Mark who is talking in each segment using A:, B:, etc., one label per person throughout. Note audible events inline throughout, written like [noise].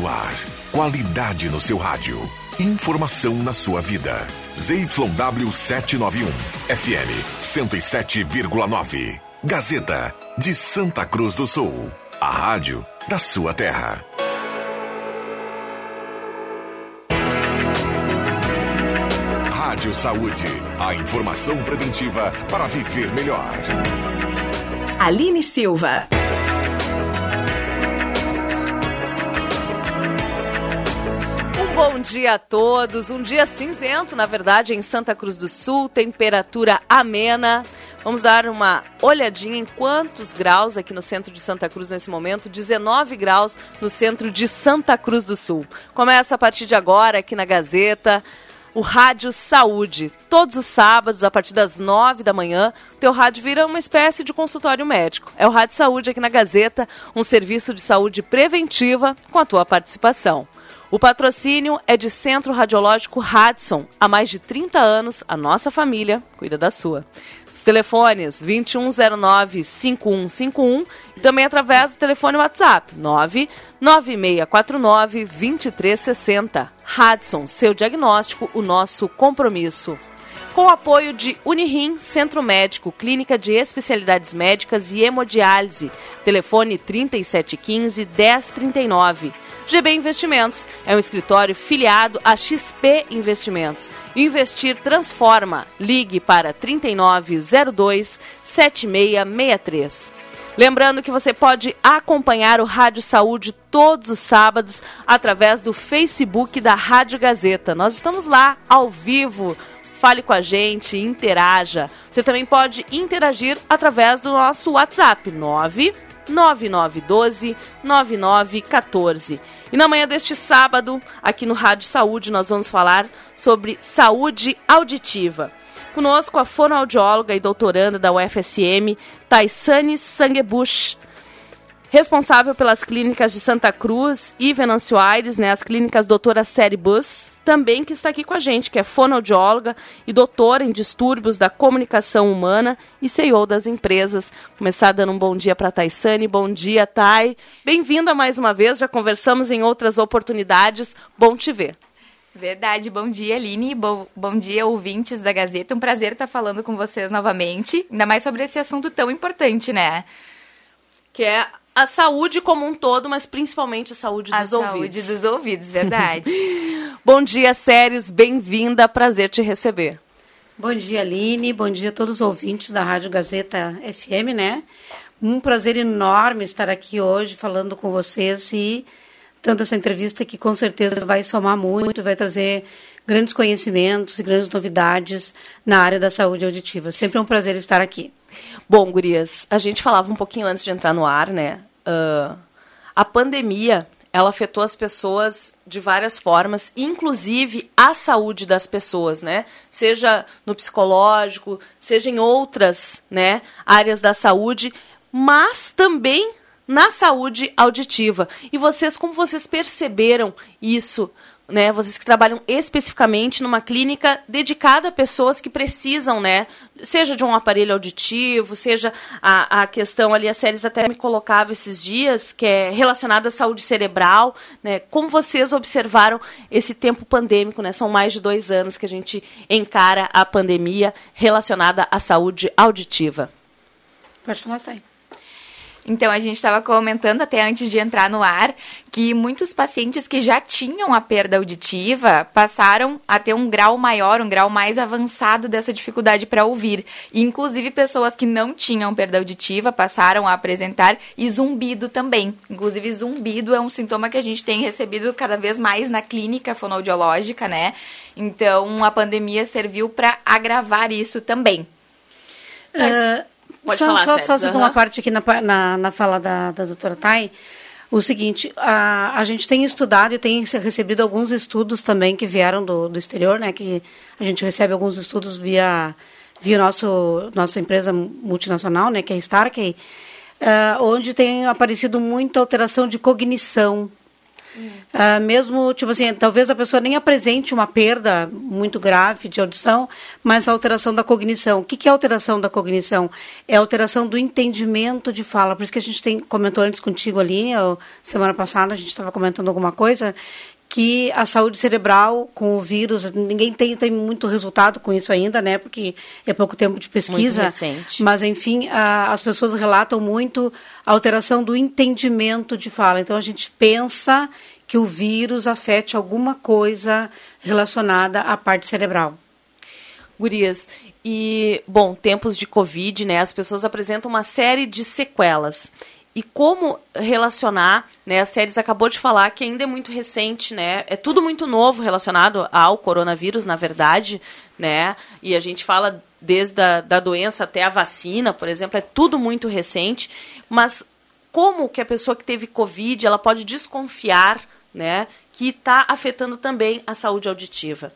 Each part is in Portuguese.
A: no ar. Qualidade no seu rádio. Informação na sua vida. ZYW 791. FM 107,9. Gazeta de Santa Cruz do Sul. A rádio da sua terra. Rádio Saúde. A informação preventiva para viver melhor.
B: Aline Silva.
C: Bom dia a todos. Um dia cinzento, na verdade, em Santa Cruz do Sul. Temperatura amena. Vamos dar uma olhadinha em quantos graus aqui no centro de Santa Cruz nesse momento. 19 graus no centro de Santa Cruz do Sul. Começa a partir de agora aqui na Gazeta o Rádio Saúde. Todos os sábados, a partir das nove da manhã, o teu rádio vira uma espécie de consultório médico. É o Rádio Saúde aqui na Gazeta, um serviço de saúde preventiva com a tua participação. O patrocínio é de Centro Radiológico Radson. Há mais de 30 anos, a nossa família cuida da sua. Os telefones 2109-5151 e também através do telefone WhatsApp 99649-2360. Hudson, seu diagnóstico, o nosso compromisso. Com o apoio de Unirim, Centro Médico, Clínica de Especialidades Médicas e Hemodiálise. Telefone 3715-1039. GB Investimentos é um escritório filiado a XP Investimentos. Investir transforma. Ligue para 3902 7663. Lembrando que você pode acompanhar o Rádio Saúde todos os sábados através do Facebook da Rádio Gazeta. Nós estamos lá ao vivo. Fale com a gente, interaja. Você também pode interagir através do nosso WhatsApp 9 9912 9914. E na manhã deste sábado, aqui no Rádio Saúde, nós vamos falar sobre saúde auditiva. Conosco a fonoaudióloga e doutoranda da UFSM, Taisane Sangebush, responsável pelas clínicas de Santa Cruz e Venâncio Aires, né, as clínicas doutora Série Bus, também que está aqui com a gente, que é fonoaudióloga e doutora em distúrbios da comunicação humana e CEO das empresas. Começar dando um bom dia para a Taisane. Bom dia, Thay. Bem-vinda mais uma vez, já conversamos em outras oportunidades. Bom te ver.
D: Verdade, bom dia Aline, bom, bom dia ouvintes da Gazeta, um prazer estar falando com vocês novamente, ainda mais sobre esse assunto tão importante, né?
C: Que é a saúde como um todo, mas principalmente a saúde
D: a
C: dos ouvidos. A
D: saúde dos ouvidos, verdade. [laughs]
C: bom dia, Séries, bem-vinda, prazer te receber.
E: Bom dia, Aline, bom dia a todos os ouvintes da Rádio Gazeta FM, né? Um prazer enorme estar aqui hoje falando com vocês e dando essa entrevista que com certeza vai somar muito, vai trazer grandes conhecimentos e grandes novidades na área da saúde auditiva. Sempre é um prazer estar aqui.
C: Bom, Gurias, a gente falava um pouquinho antes de entrar no ar, né? Uh, a pandemia, ela afetou as pessoas de várias formas, inclusive a saúde das pessoas, né? Seja no psicológico, seja em outras, né, áreas da saúde, mas também na saúde auditiva. E vocês, como vocês perceberam isso? Né, vocês que trabalham especificamente numa clínica dedicada a pessoas que precisam, né, seja de um aparelho auditivo, seja a, a questão ali, a Séries até me colocava esses dias, que é relacionada à saúde cerebral, né, como vocês observaram esse tempo pandêmico, né, são mais de dois anos que a gente encara a pandemia relacionada à saúde auditiva.
E: Pode falar, sai.
D: Então, a gente estava comentando até antes de entrar no ar que muitos pacientes que já tinham a perda auditiva passaram a ter um grau maior, um grau mais avançado dessa dificuldade para ouvir. E, inclusive, pessoas que não tinham perda auditiva passaram a apresentar e zumbido também. Inclusive, zumbido é um sintoma que a gente tem recebido cada vez mais na clínica fonoaudiológica, né? Então, a pandemia serviu para agravar isso também.
E: Mas... Uh Pode só, falar, só fazendo uhum. uma parte aqui na, na, na fala da, da doutora Thay, o seguinte, a, a gente tem estudado e tem recebido alguns estudos também que vieram do, do exterior, né, que a gente recebe alguns estudos via, via nosso, nossa empresa multinacional, né, que é a Starkey, uh, onde tem aparecido muita alteração de cognição Uh, mesmo, tipo assim, talvez a pessoa nem apresente uma perda muito grave de audição, mas a alteração da cognição. O que, que é alteração da cognição? É alteração do entendimento de fala. Por isso que a gente tem, comentou antes contigo ali, semana passada a gente estava comentando alguma coisa, que a saúde cerebral com o vírus, ninguém tem, tem muito resultado com isso ainda, né? Porque é pouco tempo de pesquisa.
C: Muito recente.
E: Mas, enfim, a, as pessoas relatam muito a alteração do entendimento de fala. Então, a gente pensa que o vírus afete alguma coisa relacionada à parte cerebral.
C: Gurias, e, bom, tempos de Covid, né? As pessoas apresentam uma série de sequelas e como relacionar, né? A Séries acabou de falar que ainda é muito recente, né? É tudo muito novo relacionado ao coronavírus, na verdade, né? E a gente fala desde a da doença até a vacina, por exemplo, é tudo muito recente. Mas como que a pessoa que teve Covid, ela pode desconfiar, né? Que está afetando também a saúde auditiva?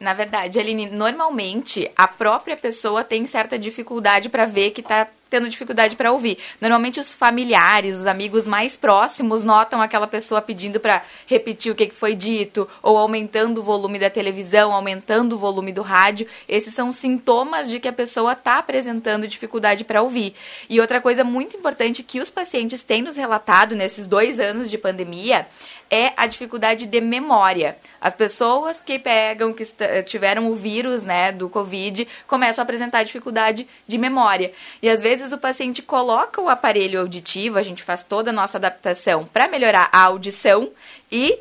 D: Na verdade, Aline, normalmente a própria pessoa tem certa dificuldade para ver que está tendo dificuldade para ouvir. Normalmente os familiares, os amigos mais próximos notam aquela pessoa pedindo para repetir o que foi dito ou aumentando o volume da televisão, aumentando o volume do rádio. Esses são sintomas de que a pessoa está apresentando dificuldade para ouvir. E outra coisa muito importante que os pacientes têm nos relatado nesses dois anos de pandemia é a dificuldade de memória. As pessoas que pegam, que tiveram o vírus, né, do Covid, começam a apresentar dificuldade de memória. E às vezes o paciente coloca o aparelho auditivo, a gente faz toda a nossa adaptação para melhorar a audição e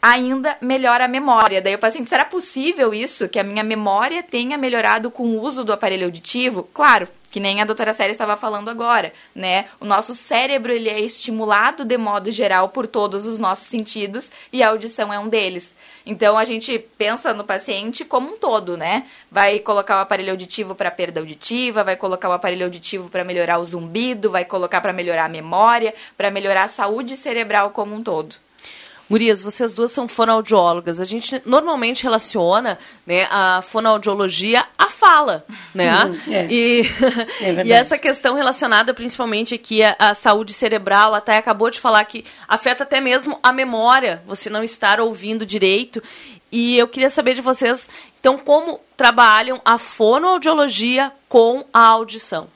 D: ainda melhora a memória. Daí o paciente, será possível isso? Que a minha memória tenha melhorado com o uso do aparelho auditivo? Claro, que nem a doutora Séria estava falando agora, né? O nosso cérebro ele é estimulado de modo geral por todos os nossos sentidos e a audição é um deles. Então a gente pensa no paciente como um todo, né? Vai colocar o aparelho auditivo para perda auditiva, vai colocar o aparelho auditivo para melhorar o zumbido, vai colocar para melhorar a memória, para melhorar a saúde cerebral como um todo.
C: Murias, vocês duas são fonoaudiólogas. A gente normalmente relaciona né, a fonoaudiologia à fala, né?
E: Uhum, é.
C: E, é [laughs] e essa questão relacionada principalmente aqui à, à saúde cerebral, até acabou de falar que afeta até mesmo a memória, você não estar ouvindo direito. E eu queria saber de vocês, então, como trabalham a fonoaudiologia com a audição?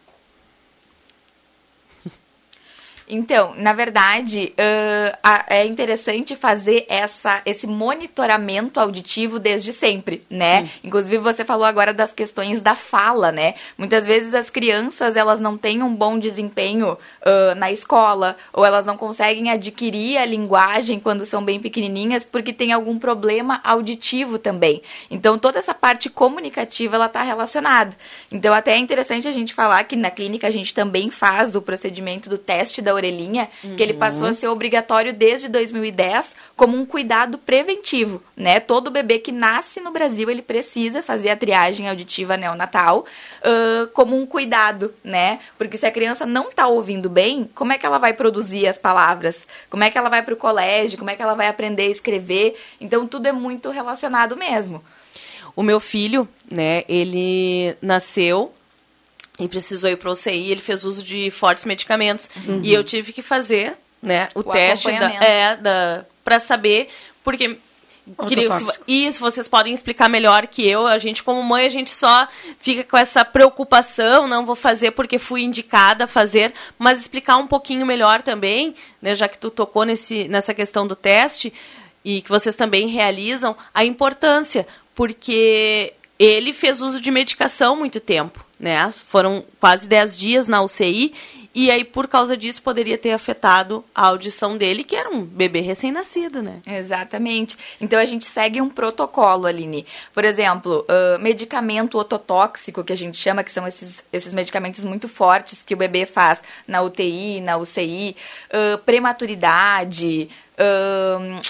D: Então, na verdade, uh, é interessante fazer essa, esse monitoramento auditivo desde sempre, né? Hum. Inclusive, você falou agora das questões da fala, né? Muitas vezes as crianças, elas não têm um bom desempenho uh, na escola, ou elas não conseguem adquirir a linguagem quando são bem pequenininhas, porque tem algum problema auditivo também. Então, toda essa parte comunicativa, ela está relacionada. Então, até é interessante a gente falar que na clínica a gente também faz o procedimento do teste da orelhinha, uhum. que ele passou a ser obrigatório desde 2010 como um cuidado preventivo, né? Todo bebê que nasce no Brasil, ele precisa fazer a triagem auditiva neonatal uh, como um cuidado, né? Porque se a criança não está ouvindo bem, como é que ela vai produzir as palavras? Como é que ela vai para o colégio? Como é que ela vai aprender a escrever? Então, tudo é muito relacionado mesmo.
C: O meu filho, né, ele nasceu e precisou ir para o UCI, ele fez uso de fortes medicamentos. Uhum. E eu tive que fazer né, o, o teste da, é, da, para saber, porque Queria, se, isso vocês podem explicar melhor que eu. A gente, como mãe, a gente só fica com essa preocupação, não vou fazer porque fui indicada a fazer, mas explicar um pouquinho melhor também, né, já que tu tocou nesse, nessa questão do teste e que vocês também realizam, a importância, porque ele fez uso de medicação muito tempo né? Foram quase 10 dias na UCI e aí por causa disso poderia ter afetado a audição dele, que era um bebê recém-nascido, né?
D: Exatamente. Então a gente segue um protocolo, Aline. Por exemplo, uh, medicamento ototóxico, que a gente chama, que são esses, esses medicamentos muito fortes que o bebê faz na UTI, na UCI, uh, prematuridade, uh,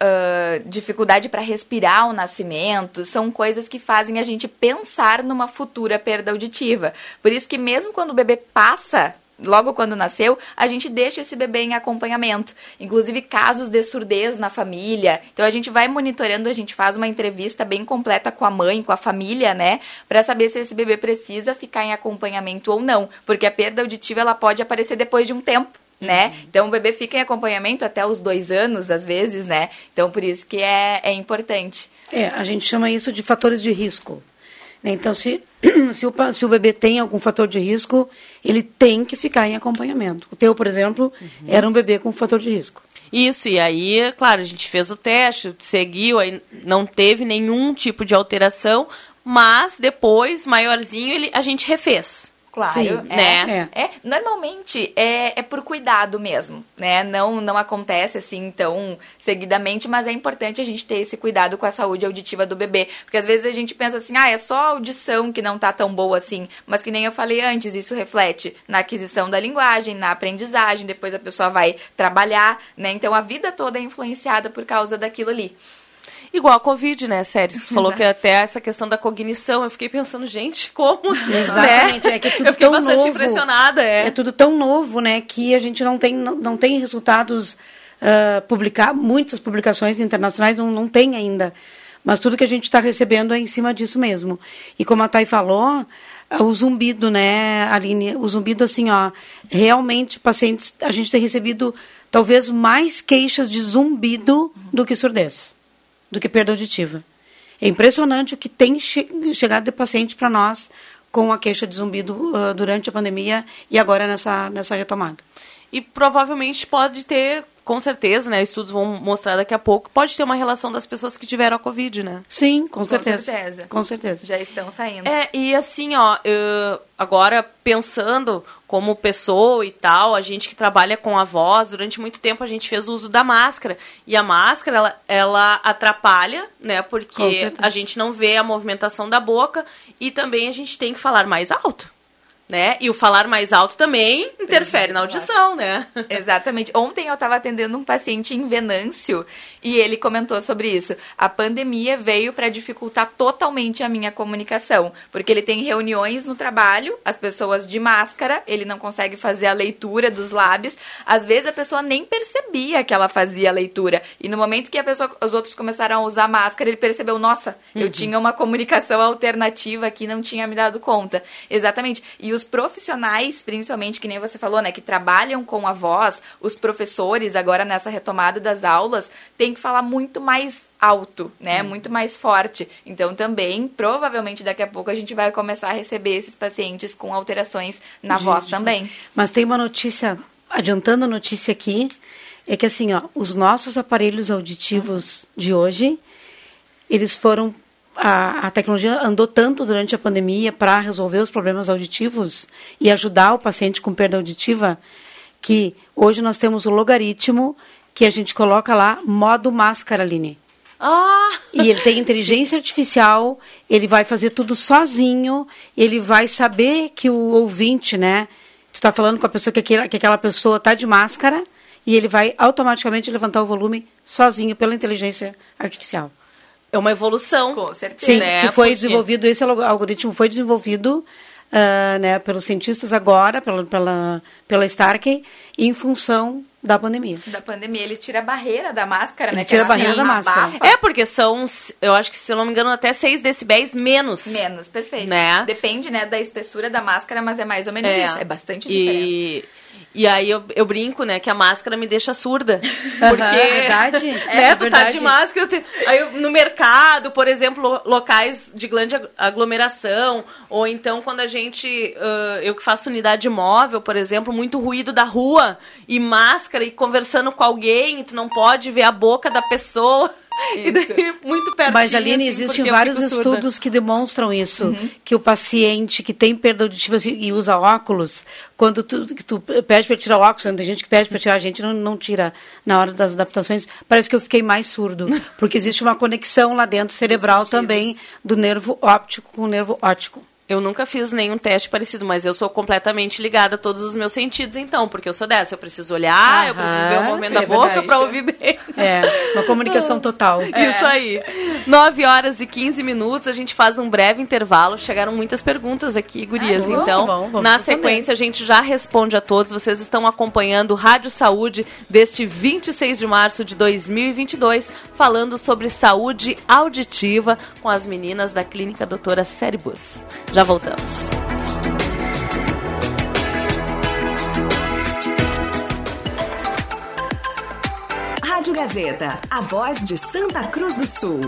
D: uh, dificuldade para respirar ao nascimento, são coisas que fazem a gente pensar numa futura perda auditiva. Por isso que mesmo quando o bebê passa logo quando nasceu, a gente deixa esse bebê em acompanhamento. Inclusive casos de surdez na família. Então a gente vai monitorando, a gente faz uma entrevista bem completa com a mãe, com a família, né, para saber se esse bebê precisa ficar em acompanhamento ou não, porque a perda auditiva ela pode aparecer depois de um tempo né? Então o bebê fica em acompanhamento até os dois anos, às vezes, né? Então por isso que é, é importante.
E: É, a gente chama isso de fatores de risco. Né? Então, se, [clears throat] se, o, se o bebê tem algum fator de risco, ele tem que ficar em acompanhamento. O teu, por exemplo, uhum. era um bebê com fator de risco.
C: Isso, e aí, claro, a gente fez o teste, seguiu, aí não teve nenhum tipo de alteração, mas depois, maiorzinho, ele, a gente refez.
D: Claro, Sim, é, né? É. é. normalmente é, é por cuidado mesmo, né? Não, não acontece assim tão seguidamente, mas é importante a gente ter esse cuidado com a saúde auditiva do bebê. Porque às vezes a gente pensa assim, ah, é só a audição que não tá tão boa assim. Mas que nem eu falei antes, isso reflete na aquisição da linguagem, na aprendizagem, depois a pessoa vai trabalhar, né? Então a vida toda é influenciada por causa daquilo ali.
C: Igual a Covid, né, Sério? Você falou que [laughs] até essa questão da cognição, eu fiquei pensando, gente, como?
E: Exatamente, né? é que é tudo
C: eu fiquei
E: tão
C: bastante
E: novo,
C: impressionada, é.
E: É tudo tão novo, né, que a gente não tem, não, não tem resultados uh, publicar, muitas publicações internacionais não, não tem ainda. Mas tudo que a gente está recebendo é em cima disso mesmo. E como a Thay falou, o zumbido, né, Aline? O zumbido, assim, ó, realmente, pacientes, a gente tem recebido talvez mais queixas de zumbido do que surdez do que perda auditiva. É impressionante o que tem che chegado de paciente para nós com a queixa de zumbido uh, durante a pandemia e agora nessa, nessa retomada.
C: E provavelmente pode ter com certeza, né? Estudos vão mostrar daqui a pouco. Pode ter uma relação das pessoas que tiveram a Covid, né?
E: Sim, com,
D: com
E: certeza.
D: certeza.
E: Com certeza.
D: Já estão saindo.
C: É, e assim, ó, eu, agora pensando como pessoa e tal, a gente que trabalha com a voz, durante muito tempo a gente fez o uso da máscara. E a máscara, ela, ela atrapalha, né? Porque a gente não vê a movimentação da boca e também a gente tem que falar mais alto né? E o falar mais alto também interfere na audição, né?
D: Exatamente. Ontem eu estava atendendo um paciente em Venâncio e ele comentou sobre isso. A pandemia veio para dificultar totalmente a minha comunicação, porque ele tem reuniões no trabalho, as pessoas de máscara, ele não consegue fazer a leitura dos lábios. Às vezes a pessoa nem percebia que ela fazia a leitura. E no momento que a pessoa, os outros começaram a usar máscara, ele percebeu, nossa, uhum. eu tinha uma comunicação alternativa que não tinha me dado conta. Exatamente. E os profissionais, principalmente, que nem você falou, né, que trabalham com a voz, os professores, agora nessa retomada das aulas, tem que falar muito mais alto, né, hum. muito mais forte. Então, também, provavelmente, daqui a pouco a gente vai começar a receber esses pacientes com alterações na gente, voz também.
E: Mas tem uma notícia, adiantando a notícia aqui, é que assim, ó, os nossos aparelhos auditivos uhum. de hoje, eles foram a, a, tecnologia andou tanto durante a pandemia para resolver os problemas auditivos e ajudar o paciente com perda auditiva, que hoje nós temos o logaritmo que a gente coloca lá modo máscara, Aline.
C: Ah!
E: E ele tem inteligência [laughs] artificial, ele vai fazer tudo sozinho, ele vai saber que o ouvinte, né? Tu está falando com a pessoa que aquela, que aquela pessoa está de máscara e ele vai automaticamente levantar o volume sozinho pela inteligência artificial.
C: É uma evolução.
D: Com certeza.
E: Sim, né? que foi Porque... desenvolvido, esse algoritmo foi desenvolvido uh, né, pelos cientistas agora, pela, pela, pela Starkey, em função da pandemia.
D: Da pandemia. Ele tira a barreira da máscara,
E: ele
D: né?
E: Tira a barreira da máscara.
C: É, porque são, eu acho que, se eu não me engano, até 6 decibéis menos.
D: Menos, perfeito.
C: Né?
D: Depende, né, da espessura da máscara, mas é mais ou menos é. isso. É bastante diferença.
C: E... E aí eu, eu brinco, né, que a máscara me deixa surda. [laughs] Porque. é
E: verdade. [laughs]
C: né, é, tu verdade. tá de máscara. Te... Aí eu, no mercado, por exemplo, locais de grande aglomeração, ou então quando a gente. Uh, eu que faço unidade móvel, por exemplo, muito ruído da rua, e máscara, e conversando com alguém, tu não pode ver a boca da pessoa. [laughs] [laughs] E daí, muito pertinho.
E: Mas, Aline, assim, existem vários estudos que demonstram isso. Uhum. Que o paciente que tem perda auditiva e usa óculos, quando tu, tu pede para tirar óculos, tem gente que pede para tirar, a gente não, não tira na hora das adaptações, parece que eu fiquei mais surdo. [laughs] Porque existe uma conexão lá dentro cerebral também do nervo óptico com o nervo óptico.
C: Eu nunca fiz nenhum teste parecido, mas eu sou completamente ligada a todos os meus sentidos, então, porque eu sou dessa. Eu preciso olhar, Aham, eu preciso ver o movimento é da boca para ouvir bem.
E: É, uma comunicação total. [laughs]
C: É. Isso aí. 9 horas e 15 minutos, a gente faz um breve intervalo. Chegaram muitas perguntas aqui, gurias. Ah, então, bom, vamos na sequência, a gente já responde a todos. Vocês estão acompanhando Rádio Saúde deste 26 de março de 2022, falando sobre saúde auditiva com as meninas da Clínica Doutora Céribus. Já voltamos.
B: Rádio Gazeta, a voz de Santa Cruz do Sul.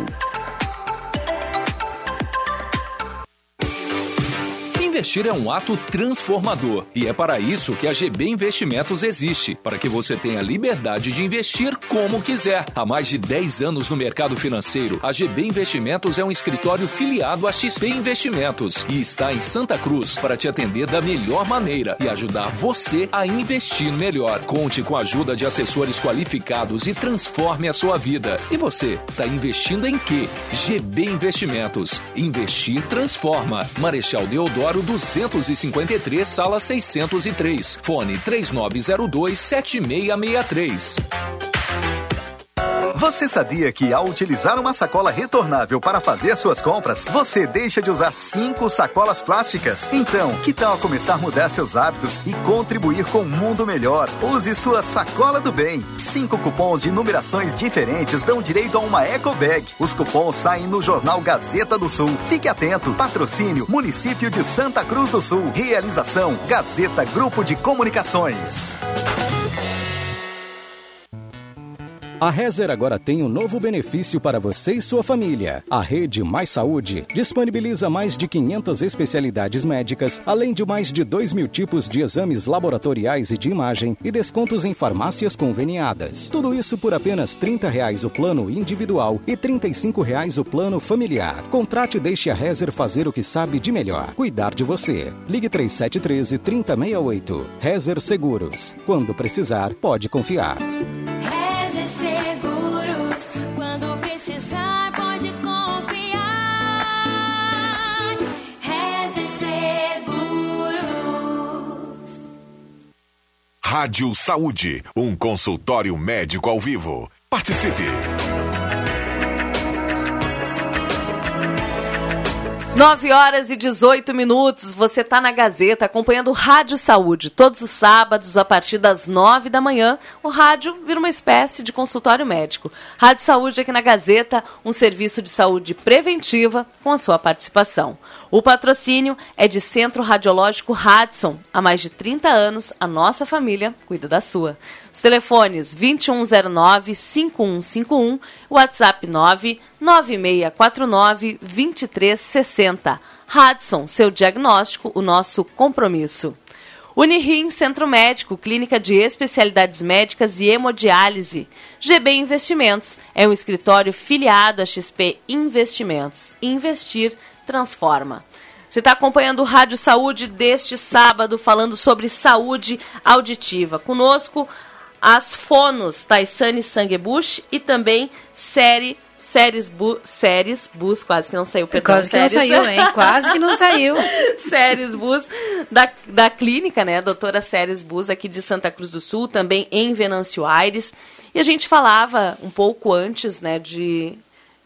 F: Investir é um ato transformador e é para isso que a GB Investimentos existe, para que você tenha liberdade de investir como quiser. Há mais de 10 anos no mercado financeiro, a GB Investimentos é um escritório filiado à XP Investimentos e está em Santa Cruz para te atender da melhor maneira e ajudar você a investir melhor. Conte com a ajuda de assessores qualificados e transforme a sua vida. E você, está investindo em quê? GB Investimentos. Investir transforma. Marechal Deodoro 253, sala 603. Fone 3902 7663.
G: Você sabia que ao utilizar uma sacola retornável para fazer suas compras, você deixa de usar cinco sacolas plásticas? Então, que tal começar a mudar seus hábitos e contribuir com um mundo melhor? Use sua sacola do bem. Cinco cupons de numerações diferentes dão direito a uma eco bag. Os cupons saem no jornal Gazeta do Sul. Fique atento. Patrocínio Município de Santa Cruz do Sul. Realização Gazeta Grupo de Comunicações.
H: A Rezer agora tem um novo benefício para você e sua família. A Rede Mais Saúde disponibiliza mais de 500 especialidades médicas, além de mais de 2 mil tipos de exames laboratoriais e de imagem e descontos em farmácias conveniadas. Tudo isso por apenas 30 reais o plano individual e 35 reais o plano familiar. Contrate e deixe a Rezer fazer o que sabe de melhor, cuidar de você. Ligue 3713 3068. Rezer Seguros. Quando precisar, pode confiar.
A: Rádio Saúde, um consultório médico ao vivo. Participe!
C: 9 horas e 18 minutos, você está na Gazeta acompanhando Rádio Saúde. Todos os sábados, a partir das 9 da manhã, o rádio vira uma espécie de consultório médico. Rádio Saúde aqui na Gazeta, um serviço de saúde preventiva com a sua participação. O patrocínio é de Centro Radiológico Radson. Há mais de 30 anos, a nossa família cuida da sua. Os telefones 2109-5151, WhatsApp 99649-2360. Radson, seu diagnóstico, o nosso compromisso. Unirim Centro Médico, clínica de especialidades médicas e hemodiálise. GB Investimentos é um escritório filiado a XP Investimentos. Investir transforma. Você está acompanhando o Rádio Saúde deste sábado, falando sobre saúde auditiva. Conosco, as fonos Taisane Sanguebush e também série Séries, bu, séries Bus, quase que não saiu, perdão.
E: Quase
C: séries,
E: que não saiu, hein? Quase que não saiu. [laughs]
C: séries Bus, da, da clínica, né? Doutora Séries Bus, aqui de Santa Cruz do Sul, também em Venâncio Aires. E a gente falava um pouco antes, né, de,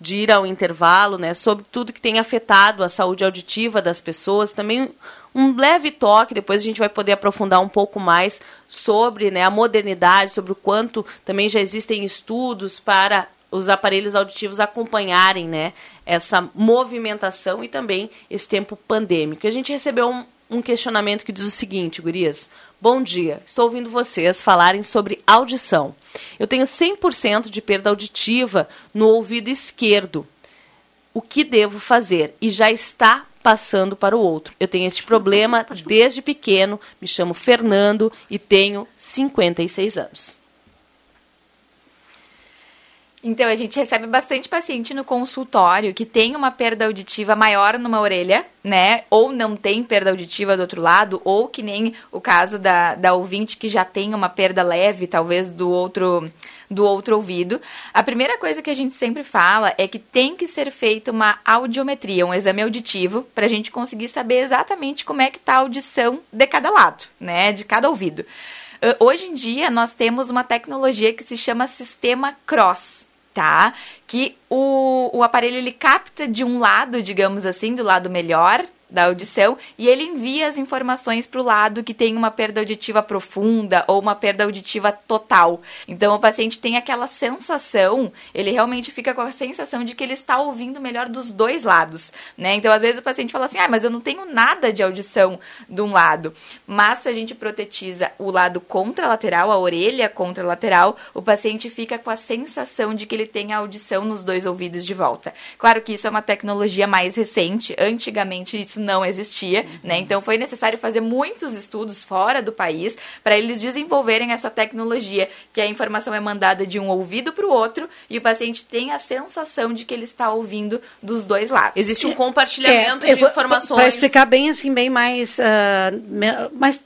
C: de ir ao intervalo, né, sobre tudo que tem afetado a saúde auditiva das pessoas. Também um leve toque, depois a gente vai poder aprofundar um pouco mais sobre né, a modernidade, sobre o quanto também já existem estudos para os aparelhos auditivos acompanharem né, essa movimentação e também esse tempo pandêmico. A gente recebeu um, um questionamento que diz o seguinte, gurias. Bom dia, estou ouvindo vocês falarem sobre audição. Eu tenho 100% de perda auditiva no ouvido esquerdo. O que devo fazer? E já está passando para o outro. Eu tenho este problema desde pequeno, me chamo Fernando e tenho 56 anos.
D: Então, a gente recebe bastante paciente no consultório que tem uma perda auditiva maior numa orelha, né? Ou não tem perda auditiva do outro lado, ou que nem o caso da, da ouvinte que já tem uma perda leve, talvez, do outro do outro ouvido. A primeira coisa que a gente sempre fala é que tem que ser feita uma audiometria, um exame auditivo, para a gente conseguir saber exatamente como é que está a audição de cada lado, né? De cada ouvido. Hoje em dia, nós temos uma tecnologia que se chama sistema Cross, tá? Que o, o aparelho ele capta de um lado, digamos assim, do lado melhor da audição e ele envia as informações para o lado que tem uma perda auditiva profunda ou uma perda auditiva total. Então o paciente tem aquela sensação, ele realmente fica com a sensação de que ele está ouvindo melhor dos dois lados, né? Então às vezes o paciente fala assim: "Ah, mas eu não tenho nada de audição de um lado". Mas se a gente protetiza o lado contralateral, a orelha contralateral, o paciente fica com a sensação de que ele tem a audição nos dois ouvidos de volta. Claro que isso é uma tecnologia mais recente, antigamente isso não existia, uhum. né? Então foi necessário fazer muitos estudos fora do país para eles desenvolverem essa tecnologia, que a informação é mandada de um ouvido para o outro e o paciente tem a sensação de que ele está ouvindo dos dois lados.
C: Existe um compartilhamento é, de informações.
E: Para explicar bem assim, bem mais, uh, mais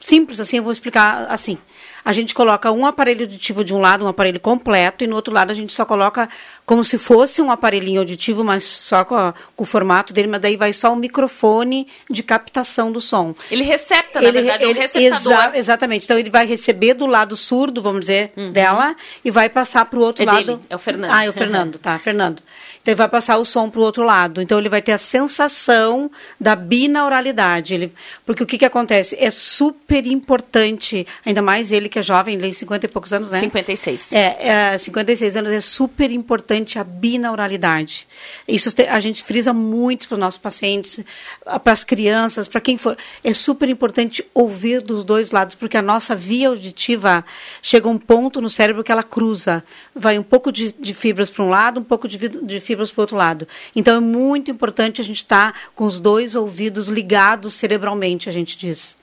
E: simples assim, eu vou explicar assim a gente coloca um aparelho auditivo de um lado, um aparelho completo, e no outro lado a gente só coloca como se fosse um aparelhinho auditivo, mas só com, a, com o formato dele, mas daí vai só o microfone de captação do som.
C: Ele recepta, na ele, verdade, ele, é um receptador. Exa
E: exatamente. Então ele vai receber do lado surdo, vamos dizer, uhum. dela, e vai passar para o outro
C: é
E: lado.
C: Dele. É o Fernando.
E: Ah, é o Fernando, tá, Fernando. Então ele vai passar o som para o outro lado. Então ele vai ter a sensação da binauralidade. Ele, porque o que, que acontece? É super importante, ainda mais ele que é jovem, ele tem 50 e poucos anos, né?
C: 56.
E: É, é 56 anos, é super importante a binauralidade. Isso a gente frisa muito para os nossos pacientes, para as crianças, para quem for. É super importante ouvir dos dois lados, porque a nossa via auditiva chega a um ponto no cérebro que ela cruza. Vai um pouco de, de fibras para um lado, um pouco de, de fibras para o outro lado. Então é muito importante a gente estar tá com os dois ouvidos ligados cerebralmente, a gente diz.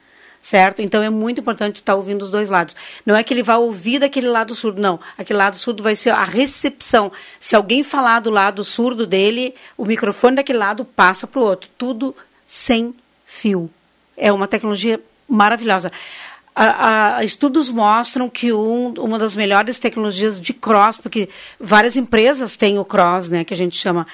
E: Certo? Então é muito importante estar tá ouvindo os dois lados. Não é que ele vai ouvir daquele lado surdo, não. Aquele lado surdo vai ser a recepção. Se alguém falar do lado surdo dele, o microfone daquele lado passa para o outro. Tudo sem fio. É uma tecnologia maravilhosa. A, a, estudos mostram que um, uma das melhores tecnologias de cross, porque várias empresas têm o cross, né, que a gente chama,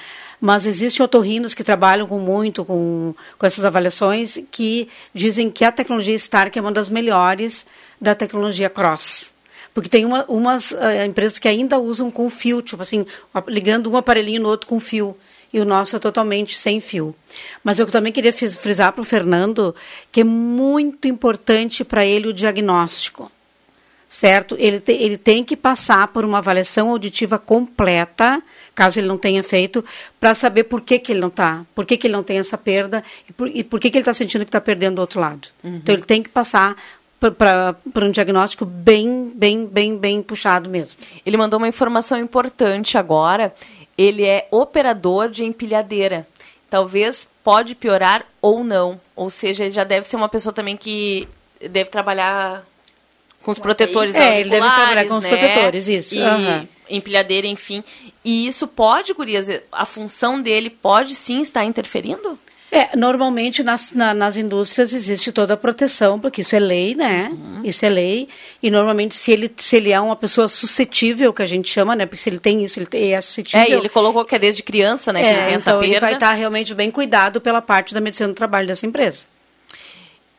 E: mas existem otorrinos que trabalham com muito com, com essas avaliações que dizem que a tecnologia Stark é uma das melhores da tecnologia cross. Porque tem uma, umas uh, empresas que ainda usam com fio, tipo assim, ligando um aparelhinho no outro com fio e o nosso é totalmente sem fio. Mas eu também queria frisar para o Fernando que é muito importante para ele o diagnóstico, certo? Ele, te, ele tem que passar por uma avaliação auditiva completa, caso ele não tenha feito, para saber por que, que ele não está, por que, que ele não tem essa perda e por, e por que, que ele está sentindo que está perdendo do outro lado. Uhum. Então ele tem que passar para um diagnóstico bem, bem, bem, bem puxado mesmo.
C: Ele mandou uma informação importante agora ele é operador de empilhadeira. Talvez pode piorar ou não. Ou seja, ele já deve ser uma pessoa também que deve trabalhar com os protetores
E: é, ele deve trabalhar com os né? protetores, isso.
C: E uhum. empilhadeira, enfim. E isso pode, Gurias, a função dele pode sim estar interferindo?
E: É, normalmente nas, na, nas indústrias existe toda a proteção, porque isso é lei, né? Uhum. Isso é lei. E normalmente se ele, se ele é uma pessoa suscetível, que a gente chama, né? Porque se ele tem isso, ele é suscetível.
C: É, ele colocou que é desde criança, né?
E: É,
C: que ele tem
E: então
C: essa perda.
E: ele vai estar realmente bem cuidado pela parte da medicina do trabalho dessa empresa.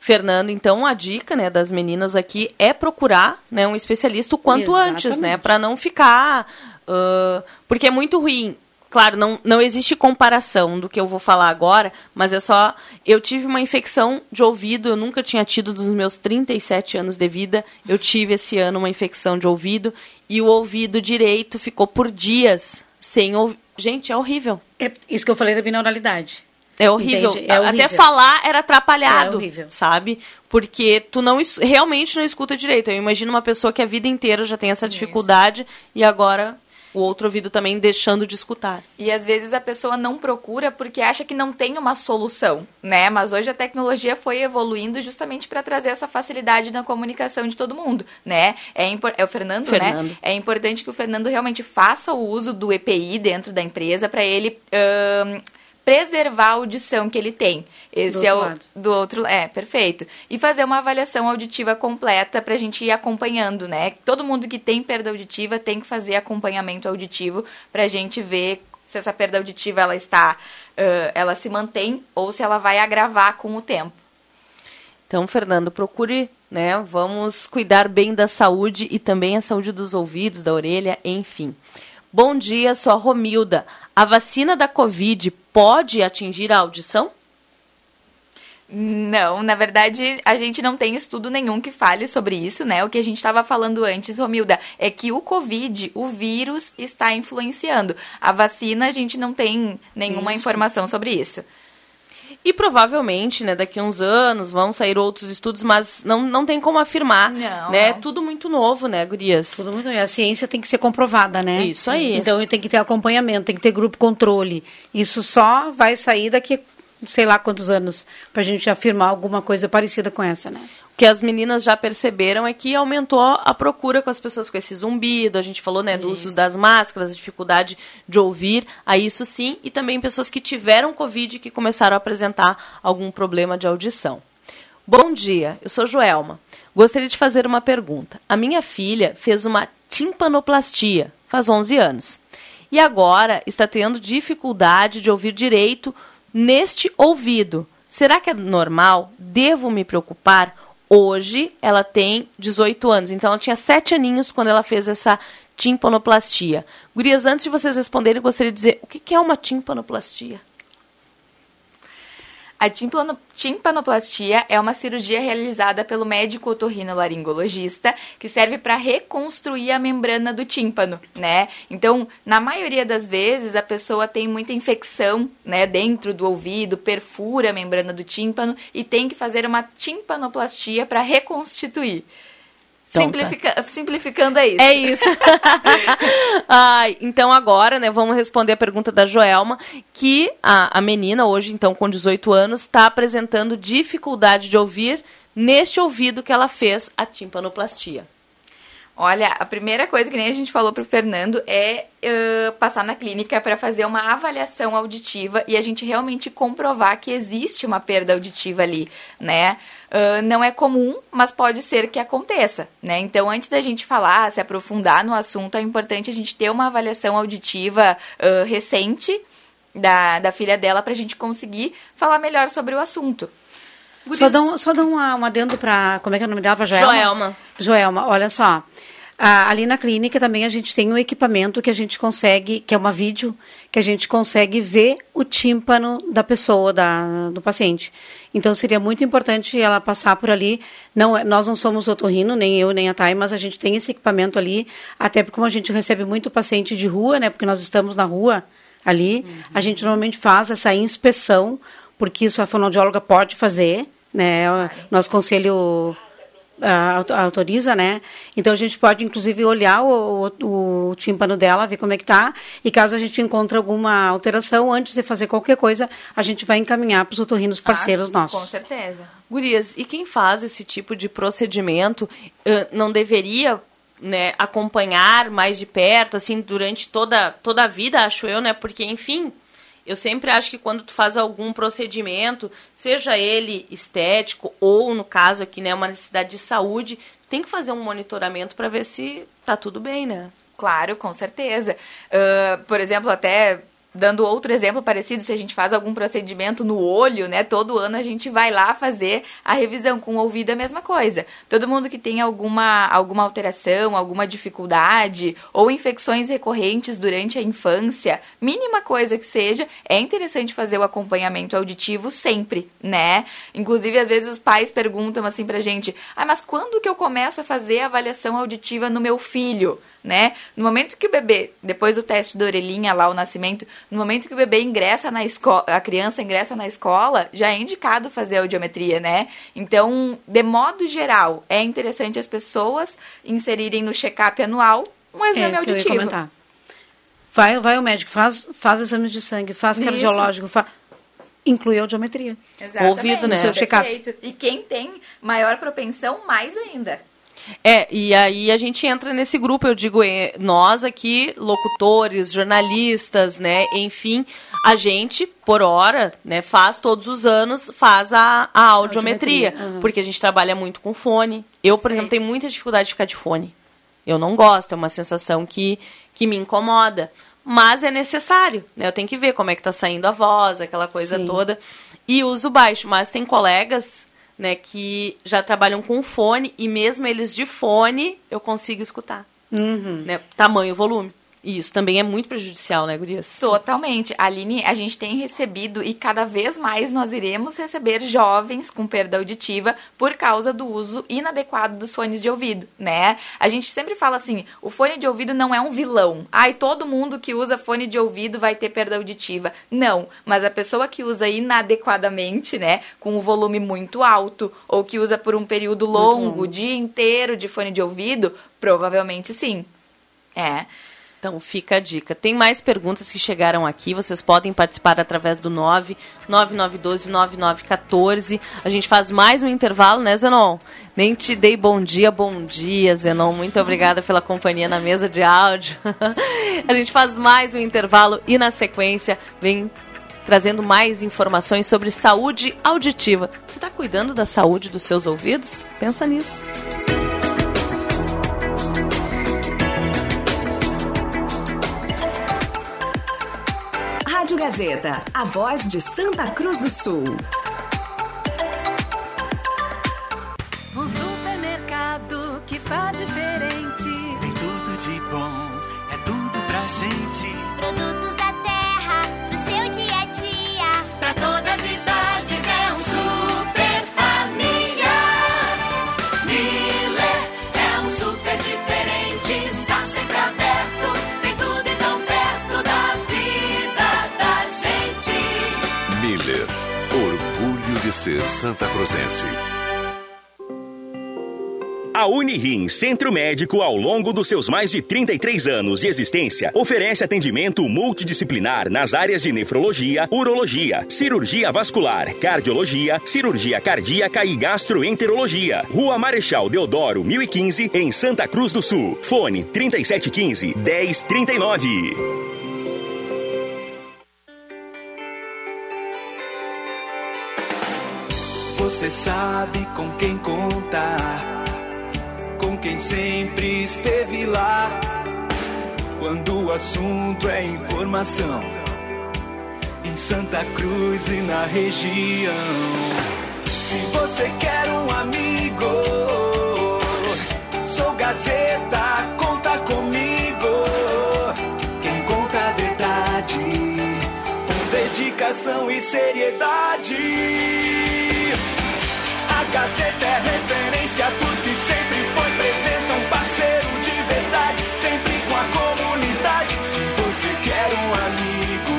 C: Fernando, então a dica, né, das meninas aqui é procurar, né, um especialista o quanto Exatamente. antes, né, para não ficar, uh, porque é muito ruim Claro, não, não existe comparação do que eu vou falar agora, mas é só. Eu tive uma infecção de ouvido, eu nunca tinha tido dos meus 37 anos de vida. Eu tive esse ano uma infecção de ouvido e o ouvido direito ficou por dias sem ouvir. Gente, é horrível.
E: É isso que eu falei da binauralidade.
C: É horrível. é horrível. Até falar era atrapalhado, é horrível. sabe? Porque tu não realmente não escuta direito. Eu imagino uma pessoa que a vida inteira já tem essa dificuldade Isso. e agora o outro ouvido também deixando de escutar.
D: E às vezes a pessoa não procura porque acha que não tem uma solução, né? Mas hoje a tecnologia foi evoluindo justamente para trazer essa facilidade na comunicação de todo mundo, né? É, é o Fernando, né? Fernando, né? É importante que o Fernando realmente faça o uso do EPI dentro da empresa para ele preservar a audição que ele tem. Esse do é o lado. do outro, é, perfeito. E fazer uma avaliação auditiva completa para a gente ir acompanhando, né? Todo mundo que tem perda auditiva tem que fazer acompanhamento auditivo para a gente ver se essa perda auditiva ela está, uh, ela se mantém ou se ela vai agravar com o tempo.
C: Então, Fernando, procure, né? Vamos cuidar bem da saúde e também a saúde dos ouvidos, da orelha, enfim. Bom dia, sou a Romilda. A vacina da Covid pode atingir a audição?
D: Não, na verdade, a gente não tem estudo nenhum que fale sobre isso, né? O que a gente estava falando antes, Romilda, é que o Covid, o vírus, está influenciando. A vacina, a gente não tem nenhuma informação sobre isso.
C: E provavelmente, né, daqui a uns anos vão sair outros estudos, mas não, não tem como afirmar,
D: Não,
C: né?
D: não.
C: Tudo muito novo, né, gurias?
E: Tudo muito, a ciência tem que ser comprovada, né?
C: Isso aí.
E: Então tem que ter acompanhamento, tem que ter grupo controle. Isso só vai sair daqui, sei lá quantos anos, pra gente afirmar alguma coisa parecida com essa, né?
C: Que as meninas já perceberam é que aumentou a procura com as pessoas com esse zumbido, a gente falou, né, do uso das máscaras, a dificuldade de ouvir, a isso sim, e também pessoas que tiveram Covid e que começaram a apresentar algum problema de audição. Bom dia, eu sou Joelma. Gostaria de fazer uma pergunta. A minha filha fez uma timpanoplastia, faz 11 anos, e agora está tendo dificuldade de ouvir direito neste ouvido. Será que é normal? Devo me preocupar? Hoje ela tem 18 anos, então ela tinha 7 aninhos quando ela fez essa timpanoplastia. Gurias, antes de vocês responderem, eu gostaria de dizer o que que é uma timpanoplastia?
D: A timplano- timpanoplastia é uma cirurgia realizada pelo médico otorrinolaringologista que serve para reconstruir a membrana do tímpano, né? Então, na maioria das vezes, a pessoa tem muita infecção, né, dentro do ouvido, perfura a membrana do tímpano e tem que fazer uma timpanoplastia para reconstituir.
C: Então,
D: Simplifica- Simplificando é isso.
C: É isso. [laughs] Ai, então agora, né, vamos responder a pergunta da Joelma, que a, a menina, hoje, então, com 18 anos, está apresentando dificuldade de ouvir neste ouvido que ela fez a timpanoplastia.
D: Olha, a primeira coisa que nem a gente falou pro Fernando é ãh, passar na clínica para fazer uma avaliação auditiva e a gente realmente comprovar que existe uma perda auditiva ali, né? Ãh, não é comum, mas pode ser que aconteça, né? Então, antes da gente falar, se aprofundar no assunto, é importante a gente ter uma avaliação auditiva ãh, recente da, da filha dela para a gente conseguir falar melhor sobre o assunto.
E: Só dá um, só dá uma, um adendo para. Como é que é o nome dela? Para Joelma?
C: Joelma.
E: Joelma, olha só. Ah, ali na clínica também a gente tem um equipamento que a gente consegue, que é uma vídeo, que a gente consegue ver o tímpano da pessoa, da, do paciente. Então seria muito importante ela passar por ali. Não, é- nós não somos otorrino, nem eu, nem a Thay, mas a gente tem esse equipamento ali, até porque como a gente recebe muito paciente de rua, né? Porque nós estamos na rua ali, a gente normalmente faz essa inspeção, porque isso a fonoaudióloga pode fazer, né? Nosso conselho auto- autoriza, né? Então a gente pode inclusive olhar o, o, o tímpano dela, ver como é que tá, e caso a gente encontre alguma alteração, antes de fazer qualquer coisa, a gente vai encaminhar para os otorrinos parceiros
D: Ah,
E: nossos.
D: Com certeza.
C: Gurias, e quem faz esse tipo de procedimento ãh, não deveria né, acompanhar mais de perto, assim, durante toda, toda a vida, acho eu, né? Porque, enfim, eu sempre acho que quando tu faz algum procedimento, seja ele estético ou, no caso aqui, né, uma necessidade de saúde, tem que fazer um monitoramento para ver se tá tudo bem, né?
D: Claro, com certeza. Ah, por exemplo, até dando outro exemplo parecido, se a gente faz algum procedimento no olho, né? Todo ano a gente vai lá fazer a revisão. Com o ouvido a mesma coisa. Todo mundo que tem alguma, alguma alteração, alguma dificuldade ou infecções recorrentes durante a infância, mínima coisa que seja, é interessante fazer o acompanhamento auditivo sempre, né? Inclusive, às vezes os pais perguntam assim pra gente: ah, mas quando que eu começo a fazer a avaliação auditiva no meu filho? Né? No momento que o bebê, depois do teste da orelhinha lá, o nascimento, no momento que o bebê ingressa na escola, a criança ingressa na escola, já é indicado fazer audiometria, né? Então, de modo geral, é interessante as pessoas inserirem no check-up anual um exame
E: É, que eu ia
D: auditivo.
E: Vai, vai ao médico, faz, faz exames de sangue, faz
D: Isso.
E: cardiológico, fa... inclui a audiometria.
D: Exatamente,
C: Ouvido, né?
E: Seu check-up.
D: E quem tem maior propensão, mais ainda.
C: É, e aí a gente entra nesse grupo, eu digo, é, nós aqui, locutores, jornalistas, né, enfim, a gente, por hora, né, faz todos os anos, faz a, a audiometria,
E: Audiometria, uhum.
C: porque a gente trabalha muito com fone. Eu, por exemplo, tenho muita dificuldade de ficar de fone. Eu não gosto, é uma sensação que, que me incomoda. Mas é necessário, né? Eu tenho que ver como é que tá saindo a voz, aquela coisa
E: Sim.
C: toda. E uso baixo, mas tem colegas, né, que já trabalham com fone e mesmo eles de fone eu consigo escutar,
E: Uhum.
C: né? Tamanho, volume. E isso também é muito prejudicial, né, Gurias?
D: Totalmente. Aline, a gente tem recebido e cada vez mais nós iremos receber jovens com perda auditiva por causa do uso inadequado dos fones de ouvido, né? A gente sempre fala assim, o fone de ouvido não é um vilão. Ai, todo mundo que usa fone de ouvido vai ter perda auditiva. Não, mas a pessoa que usa inadequadamente, né, com o volume muito alto ou que usa por um período longo, o dia inteiro de fone de ouvido, provavelmente sim. É.
C: Então fica a dica. Tem mais perguntas que chegaram aqui. Vocês podem participar através do 9 9912 9914. A gente faz mais um intervalo, né, Zenon? Nem te dei bom dia, bom dia, Zenon. Muito obrigada pela companhia na mesa de áudio. [laughs] a gente faz mais um intervalo e na sequência vem trazendo mais informações sobre saúde auditiva. Você está cuidando da saúde dos seus ouvidos? Pensa nisso.
B: Rádio Gazeta, a voz de Santa Cruz do Sul.
I: Um supermercado que faz diferente.
J: Tem tudo de bom, é tudo pra gente.
I: Produtos
A: ser Santa Cruzense.
K: A Unirim Centro Médico, ao longo dos seus mais de 33 anos de existência, oferece atendimento multidisciplinar nas áreas de nefrologia, urologia, cirurgia vascular, cardiologia, cirurgia cardíaca e gastroenterologia. Rua Marechal Deodoro, 1015, em Santa Cruz do Sul. Fone 3715 1039.
J: Você sabe com quem contar, com quem sempre esteve lá. Quando o assunto é informação, em Santa Cruz e na região. Se você quer um amigo, sou Gazeta, conta comigo. Quem conta a verdade, com dedicação e seriedade. Gazeta é referência porque sempre foi presença, um parceiro de verdade, sempre com a comunidade. Se você quer um amigo,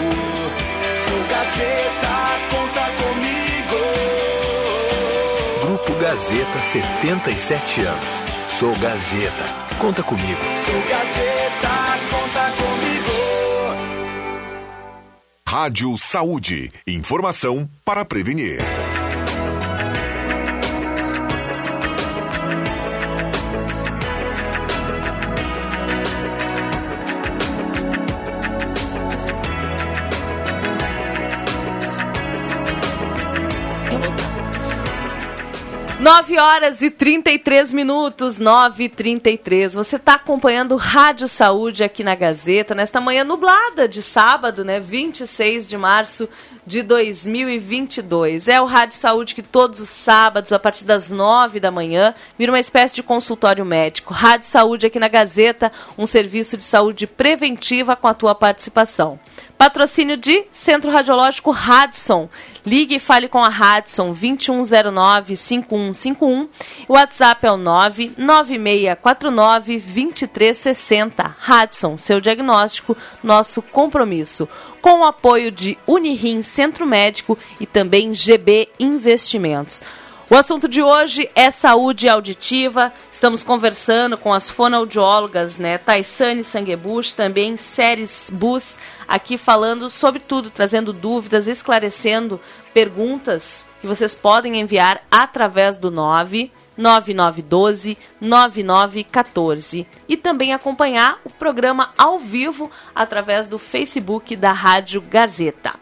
J: sou Gazeta, conta comigo.
L: Grupo Gazeta, 77 anos. Sou Gazeta. Conta comigo.
J: Sou Gazeta, conta comigo.
A: Rádio Saúde. Informação para prevenir.
C: Nove horas e 33 minutos, 9 e 33. Você está acompanhando Rádio Saúde aqui na Gazeta, nesta manhã nublada de sábado, né? 26 de março de 2022. É o Rádio Saúde que todos os sábados, a partir das 9 da manhã, vira uma espécie de consultório médico. Rádio Saúde aqui na Gazeta, um serviço de saúde preventiva com a tua participação. Patrocínio de Centro Radiológico Radson. Ligue e fale com a Radson 2109-5151. O WhatsApp é o 99649-2360. Radson, seu diagnóstico, nosso compromisso. Com o apoio de Unirim Centro Médico e também GB Investimentos. O assunto de hoje é saúde auditiva. Estamos conversando com as fonoaudiólogas, né, Taissane Sanguebush, também Séries Bus, aqui falando sobre tudo, trazendo dúvidas, esclarecendo perguntas que vocês podem enviar através do 9 9912 9914 e também acompanhar o programa ao vivo através do Facebook da Rádio Gazeta.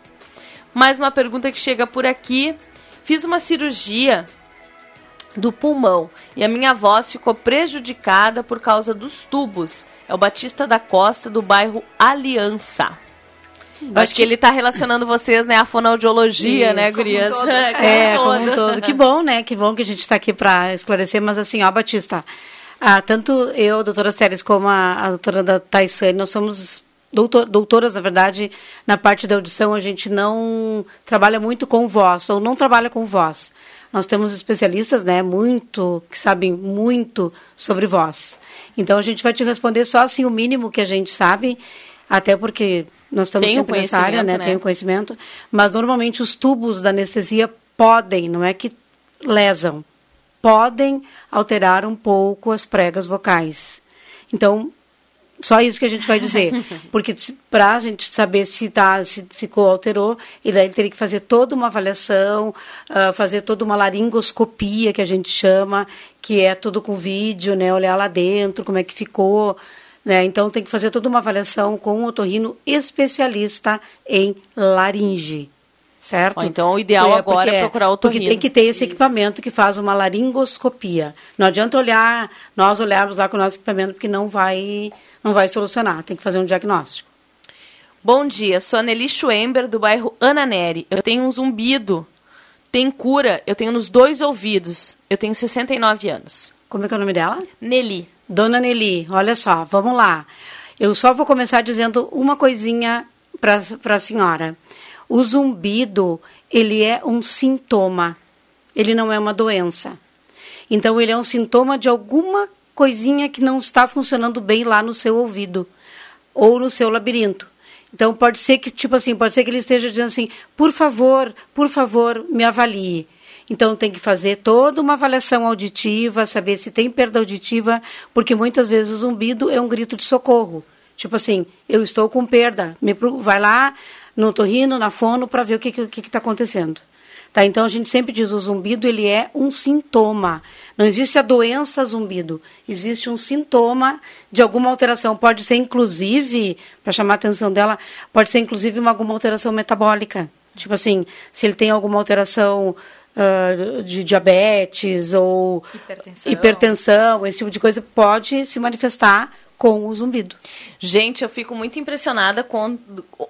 C: Mais uma pergunta que chega por aqui. Fiz uma cirurgia do pulmão e a minha voz ficou prejudicada por causa dos tubos. É o Batista da Costa, do bairro Aliança. Eu acho que ele está relacionando vocês, né, à fonoaudiologia, né,
E: Isso.
C: gurias? [laughs]
E: É, como um todo. Que bom, né? Que bom que a gente está aqui para esclarecer. Mas assim, ó, Batista, Ah, tanto eu, a doutora Séries, como a, a doutora da Taisane, nós somos doutor, doutoras, na verdade, na parte da audição, a gente não trabalha muito com voz, ou não trabalha com voz. Nós temos especialistas, né, muito, que sabem muito sobre voz. Então, a gente vai te responder só, assim, o mínimo que a gente sabe, até porque nós estamos
C: Tem
E: sempre nessa área, né,
C: conhecimento, né?
E: tem o conhecimento, mas normalmente os tubos da anestesia podem, não é que lesam, podem alterar um pouco as pregas vocais. Então, só isso que a gente vai dizer. [laughs] Porque para a gente saber se, tá, se ficou, alterou, e daí ele teria que fazer toda uma avaliação, ah, fazer toda uma laringoscopia, que a gente chama, que é tudo com vídeo, né? Olhar lá dentro, como é que ficou. Né? Então tem que fazer toda uma avaliação com um otorrino especialista em laringe. Certo?
C: Então, o ideal
E: É,
C: agora
E: porque
C: é procurar o
E: Porque tem que ter esse equipamento que faz uma laringoscopia. Não adianta olhar, nós olharmos lá com o nosso equipamento, porque não vai, não vai solucionar. Tem que fazer um diagnóstico.
C: Bom dia, sou a Nelly Schwember, do bairro Ana Neri. Eu tenho um zumbido. Tem cura, eu tenho nos dois ouvidos. Eu tenho 69 anos.
E: Como é que é o nome dela?
C: Nelly.
E: Dona Nelly, olha só, vamos lá. Eu só vou começar dizendo uma coisinha para a senhora. O zumbido, ele é um sintoma. Ele não é uma doença. Então, ele é um sintoma de alguma coisinha que não está funcionando bem lá no seu ouvido ou no seu labirinto. Então, pode ser que, tipo assim, pode ser que ele esteja dizendo assim, por favor, por favor, me avalie. Então, tem que fazer toda uma avaliação auditiva, saber se tem perda auditiva, porque muitas vezes o zumbido é um grito de socorro. Tipo assim, eu estou com perda, me vai lá no torrino, na fono, para ver o que está tá acontecendo. Tá? Então, a gente sempre diz, o zumbido, ele é um sintoma. Não existe a doença zumbido. Existe um sintoma de alguma alteração. Pode ser, inclusive, para chamar a atenção dela, pode ser, inclusive, uma, alguma alteração metabólica. Tipo assim, se ele tem alguma alteração ah, de diabetes ou
D: Hipertensão.
E: hipertensão, esse tipo de coisa, pode se manifestar com o zumbido.
C: Gente, eu fico muito impressionada com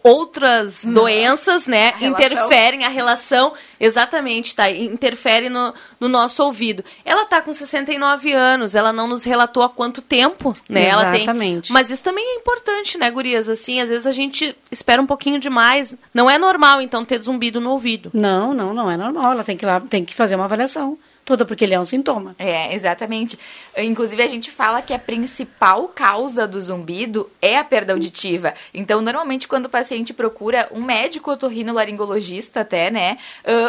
C: outras doenças, né?
D: A.
C: Interferem a relação, exatamente, tá? Interfere no, no nosso ouvido. Ela tá com 69 anos, ela não nos relatou há quanto tempo, né? Ela tem.
E: Exatamente.
C: Mas isso também é importante, né, gurias? Assim, às vezes a gente espera um pouquinho demais. Não é normal, então, ter zumbido no ouvido.
E: Não, não, não é normal. Ela tem que ir lá, tem que fazer uma avaliação toda, porque ele é um sintoma.
D: É, exatamente. Inclusive, a gente fala que a principal causa do zumbido é a perda auditiva. Então, normalmente, quando o paciente procura um médico otorrinolaringologista até, né,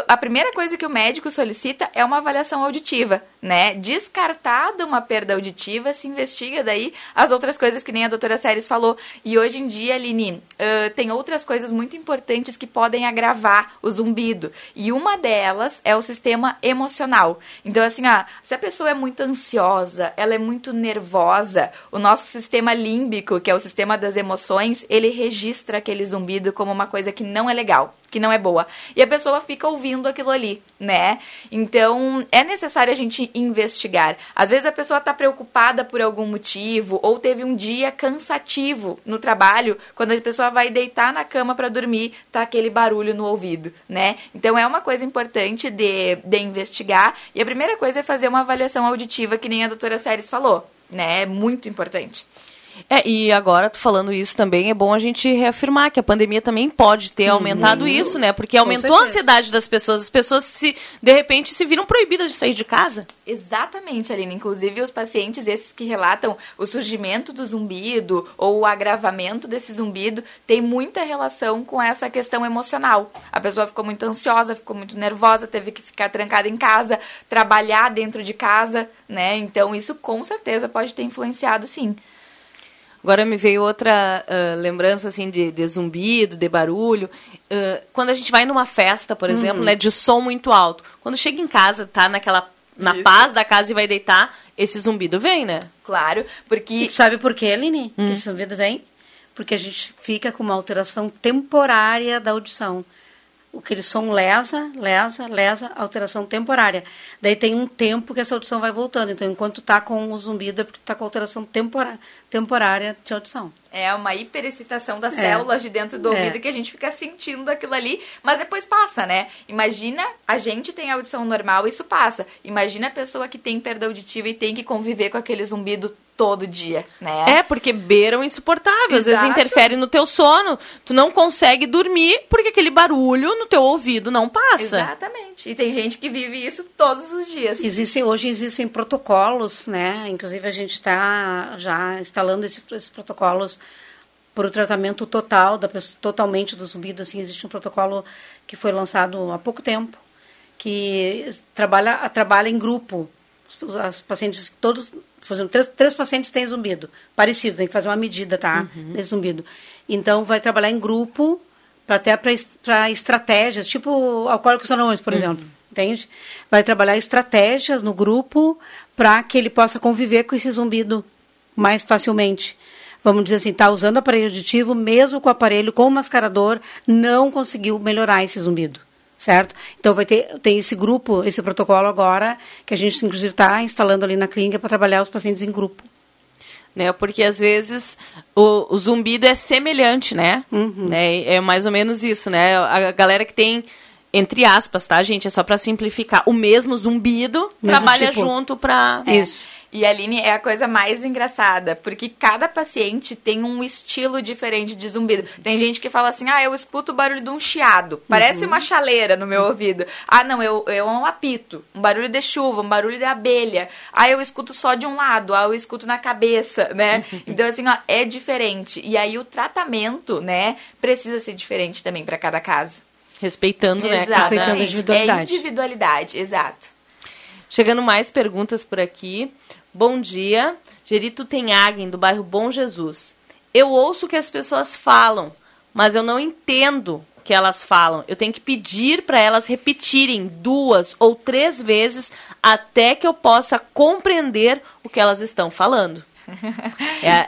D: a primeira coisa que o médico solicita é uma avaliação auditiva, né? Descartada uma perda auditiva, se investiga daí as outras coisas que nem a doutora Séries falou. E hoje em dia, Aline, ãh, tem outras coisas muito importantes que podem agravar o zumbido. E uma delas é o sistema emocional. Então, assim, ah, se a pessoa é muito ansiosa, ela é muito nervosa, o nosso sistema límbico, que é o sistema das emoções, ele registra aquele zumbido como uma coisa que não é legal, que não é boa. E a pessoa fica ouvindo aquilo ali, né? Então, é necessário a gente investigar. Às vezes a pessoa está preocupada por algum motivo ou teve um dia cansativo no trabalho, quando a pessoa vai deitar na cama para dormir, tá aquele barulho no ouvido, né? Então, é uma coisa importante de, de investigar. E a primeira coisa é fazer uma avaliação auditiva, que nem a doutora Séries falou, né? É muito importante.
C: É, e agora, tu falando isso também, é bom a gente reafirmar que a pandemia também pode ter aumentado isso, né? Porque aumentou a ansiedade das pessoas. As pessoas, se de repente, se viram proibidas de sair de casa.
D: Exatamente, Aline. Inclusive, os pacientes, esses que relatam o surgimento do zumbido ou o agravamento desse zumbido, tem muita relação com essa questão emocional. A pessoa ficou muito ansiosa, ficou muito nervosa, teve que ficar trancada em casa, trabalhar dentro de casa, né? Então, isso com certeza pode ter influenciado, sim.
C: Agora me veio outra ah, lembrança assim de, de zumbido, de barulho. Ah, quando a gente vai numa festa, por exemplo, né, de som muito alto. Quando chega em casa, tá naquela na
D: Isso.
C: paz da casa e vai deitar, esse zumbido vem, né?
D: Claro, porque
E: E sabe por quê, Aline? Que esse zumbido vem? Porque a gente fica com uma alteração temporária da audição. Aquele som lesa, lesa, lesa, alteração temporária. Daí tem um tempo que essa audição vai voltando. Então, enquanto tá com o zumbido, é porque tá com alteração tempora- temporária de audição.
D: É uma hiperexcitação das
E: É.
D: células de dentro do
E: É.
D: ouvido que a gente fica sentindo aquilo ali, mas depois passa, né? Imagina, a gente tem audição normal, isso passa. Imagina a pessoa que tem perda auditiva e tem que conviver com aquele zumbido todo dia, né?
C: É, porque beiram insuportável. Às vezes
D: Exato.
C: interfere no teu sono. Tu não consegue dormir porque aquele barulho no teu ouvido não passa.
D: Exatamente. E tem gente que vive isso todos os dias.
E: Existem, hoje existem protocolos, né? Inclusive a gente está já instalando esse- esses protocolos para o tratamento total, da pessoa, totalmente do zumbido. Assim, existe um protocolo que foi lançado há pouco tempo, que trabalha, trabalha em grupo. Os as pacientes, todos, por exemplo, três, três pacientes têm zumbido, parecido, tem que fazer uma medida, tá? Desse zumbido. Então, vai trabalhar em grupo, pra, até para estratégias, tipo alcoólicos anônimos, por exemplo. Entende? Vai trabalhar estratégias no grupo para que ele possa conviver com esse zumbido mais facilmente. Vamos dizer assim, está usando aparelho auditivo, mesmo com o aparelho, com o mascarador, não conseguiu melhorar esse zumbido. Certo? Então vai ter tem esse grupo, esse protocolo agora, que a gente inclusive está instalando ali na clínica para trabalhar os pacientes em grupo.
C: né? Porque às vezes o, o zumbido é semelhante, né?
E: Uhum.
C: né? É mais ou menos isso, né? A galera que tem entre aspas, tá, gente? É só pra simplificar. O mesmo zumbido
E: Mesmo
C: trabalha
E: tipo.
C: junto pra.
E: Isso.
D: E a Aline é a coisa mais engraçada, porque cada paciente tem um estilo diferente de zumbido. Tem gente que fala assim: ah, eu escuto o barulho de um chiado, parece uma chaleira no meu ouvido. Ah, não, eu, eu um apito, um barulho de chuva, um barulho de abelha. Ah, eu escuto só de um lado, ah, eu escuto na cabeça, né? [laughs] Então, assim, ó, é diferente. E aí o tratamento, né, precisa ser diferente também para cada caso.
C: Respeitando, né?
D: Exato.
E: Respeitando a
D: É
E: individualidade.
D: individualidade, exato.
C: Chegando mais perguntas por aqui. Bom dia. Gerito Tenhagen, do bairro Bom Jesus. Eu ouço o que as pessoas falam, mas eu não entendo o que elas falam. Eu tenho que pedir para elas repetirem duas ou três vezes até que eu possa compreender o que elas estão falando. É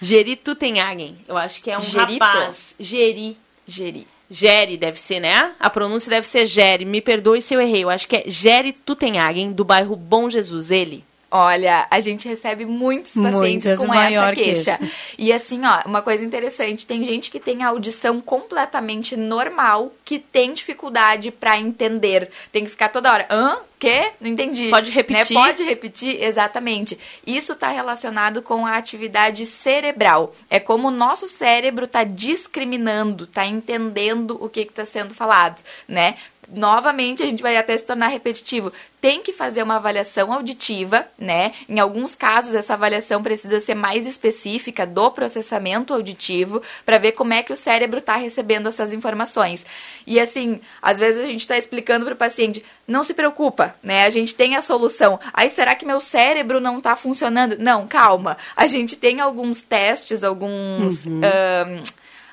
C: Gerito Tenhagen. Eu acho que é um
D: Gerito?
C: rapaz. Geri.
D: Geri.
C: Gere deve ser, né? A pronúncia deve ser Gere. Me perdoe se eu errei. Eu acho que é Gere Tutenhagen, do bairro Bom Jesus. Ele.
D: Olha, a gente recebe muitos pacientes
E: Muitas,
D: com
E: maior
D: essa
E: que
D: queixa.
E: esse.
D: E assim, ó, uma coisa interessante, tem gente que tem a audição completamente normal, que tem dificuldade pra entender. Tem que ficar toda hora, hã? Quê? Não entendi.
C: Pode repetir?
D: Né? Pode repetir, exatamente. Isso está relacionado com a atividade cerebral. É como o nosso cérebro está discriminando, está entendendo o que está sendo falado, né? Novamente, a gente vai até se tornar repetitivo. Tem que fazer uma avaliação auditiva, né? Em alguns casos, essa avaliação precisa ser mais específica do processamento auditivo para ver como é que o cérebro está recebendo essas informações. E assim, às vezes a gente está explicando para o paciente, não se preocupa, né? A gente tem a solução. Aí será que meu cérebro não está funcionando? Não, calma. A gente tem alguns testes, alguns ahn,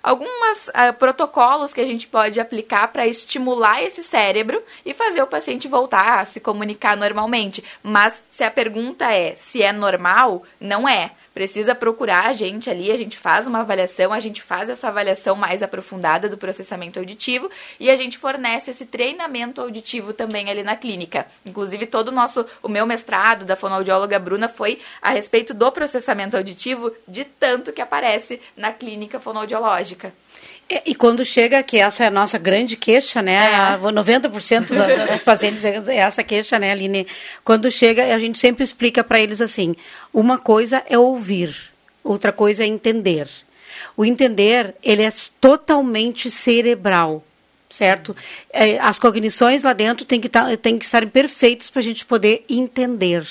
D: algumas ah, protocolos que a gente pode aplicar para estimular esse cérebro e fazer o paciente voltar a se comunicar normalmente. Mas se a pergunta é se é normal, não é. Precisa procurar a gente ali, a gente faz uma avaliação, a gente faz essa avaliação mais aprofundada do processamento auditivo e a gente fornece esse treinamento auditivo também ali na clínica. Inclusive, todo o nosso, o meu mestrado da fonoaudióloga Bruna foi a respeito do processamento auditivo, de tanto que aparece na clínica fonoaudiológica.
E: E, e quando chega, que essa é a nossa grande queixa, né?
D: É.
E: A- 90% da- da- dos pacientes é essa queixa, né, Aline? Quando chega, a gente sempre explica para eles assim: uma coisa é ouvir, outra coisa é entender. O entender, ele é totalmente cerebral. Certo? É, as cognições lá dentro têm que, tá, têm que estarem perfeitas para a gente poder entender.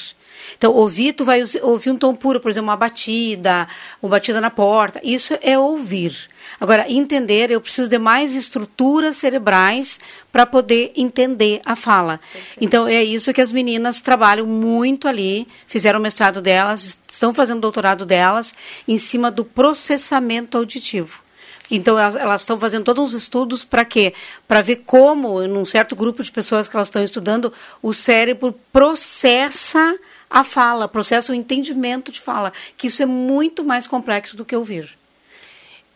E: Então, ouvir, tu vai ouvir um tom puro, por exemplo, uma batida, uma batida na porta. Isso é ouvir. Agora, entender, eu preciso de mais estruturas cerebrais para poder entender a fala. Então, é isso que as meninas trabalham muito ali, fizeram o mestrado delas, estão fazendo o doutorado delas, em cima do processamento auditivo. Então, elas, elas estão fazendo todos os estudos para quê? Para ver como, num certo grupo de pessoas que elas estão estudando, o cérebro processa a fala, processa o entendimento de fala, que isso é muito mais complexo do que ouvir.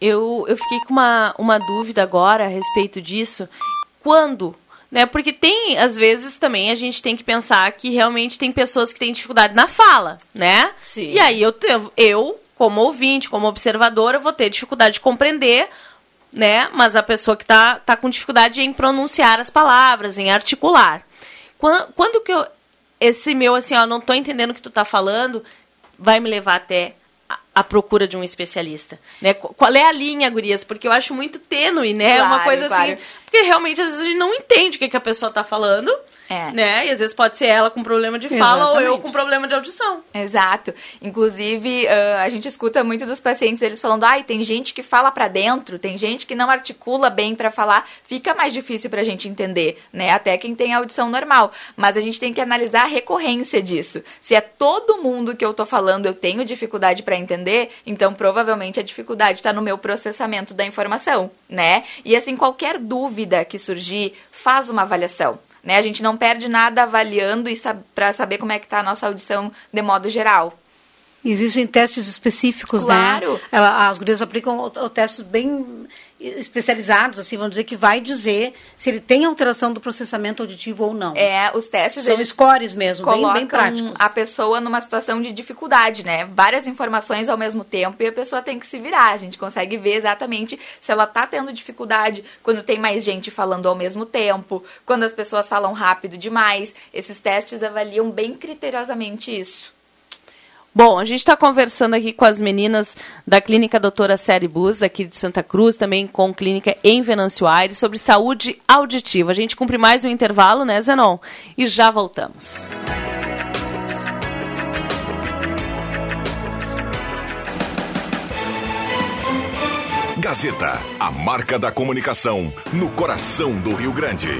C: Eu, eu fiquei com uma, uma dúvida agora a respeito disso. Quando? Né? Porque tem, às vezes, também a gente tem que pensar que realmente tem pessoas que têm dificuldade na fala, né?
D: Sim.
C: E aí eu, eu como ouvinte, como observadora, vou ter dificuldade de compreender, né? Mas a pessoa que tá, tá com dificuldade em pronunciar as palavras, em articular. Quando, quando que eu. Esse meu, assim, ó, não tô entendendo o que tu tá falando, vai me levar até a, a procura de um especialista, né? Qu- Qual é a linha, gurias? Porque eu acho muito tênue, né?
D: Claro,
C: Uma coisa
D: claro.
C: assim. Porque realmente, às vezes, a gente não entende o que, que a pessoa tá falando,
D: É.
C: né? E às vezes pode ser ela com problema de fala ou eu
D: Exatamente.
C: com problema de audição.
D: Exato. Inclusive, ah, a gente escuta muito dos pacientes eles falando: ai, tem gente que fala pra dentro, tem gente que não articula bem pra falar, fica mais difícil pra gente entender, né? Até quem tem audição normal. Mas a gente tem que analisar a recorrência disso. Se é todo mundo que eu tô falando, eu tenho dificuldade pra entender, então provavelmente a dificuldade tá no meu processamento da informação, né? E assim, qualquer dúvida que surgir, faz uma avaliação. Né? A gente não perde nada avaliando para saber como é que tá a nossa audição de modo geral.
E: Existem testes específicos,
D: Claro.
E: né? Ela, as gurias aplicam o- o- testes bem especializados, assim, vamos dizer, que vai dizer se ele tem alteração do processamento auditivo ou não.
D: É, os testes
E: São scores mesmo, bem, bem práticos.
D: a pessoa numa situação de dificuldade, né? Várias informações ao mesmo tempo e a pessoa tem que se virar. A gente consegue ver exatamente se ela tá tendo dificuldade quando tem mais gente falando ao mesmo tempo, quando as pessoas falam rápido demais. Esses testes avaliam bem criteriosamente isso.
C: Bom, a gente está conversando aqui com as meninas da Clínica Doutora Série Bus, aqui de Santa Cruz, também com clínica em Venâncio Aires, sobre saúde auditiva. A gente cumpre mais um intervalo, né, Zenon? E já voltamos.
A: Gazeta, a marca da comunicação no coração do Rio Grande.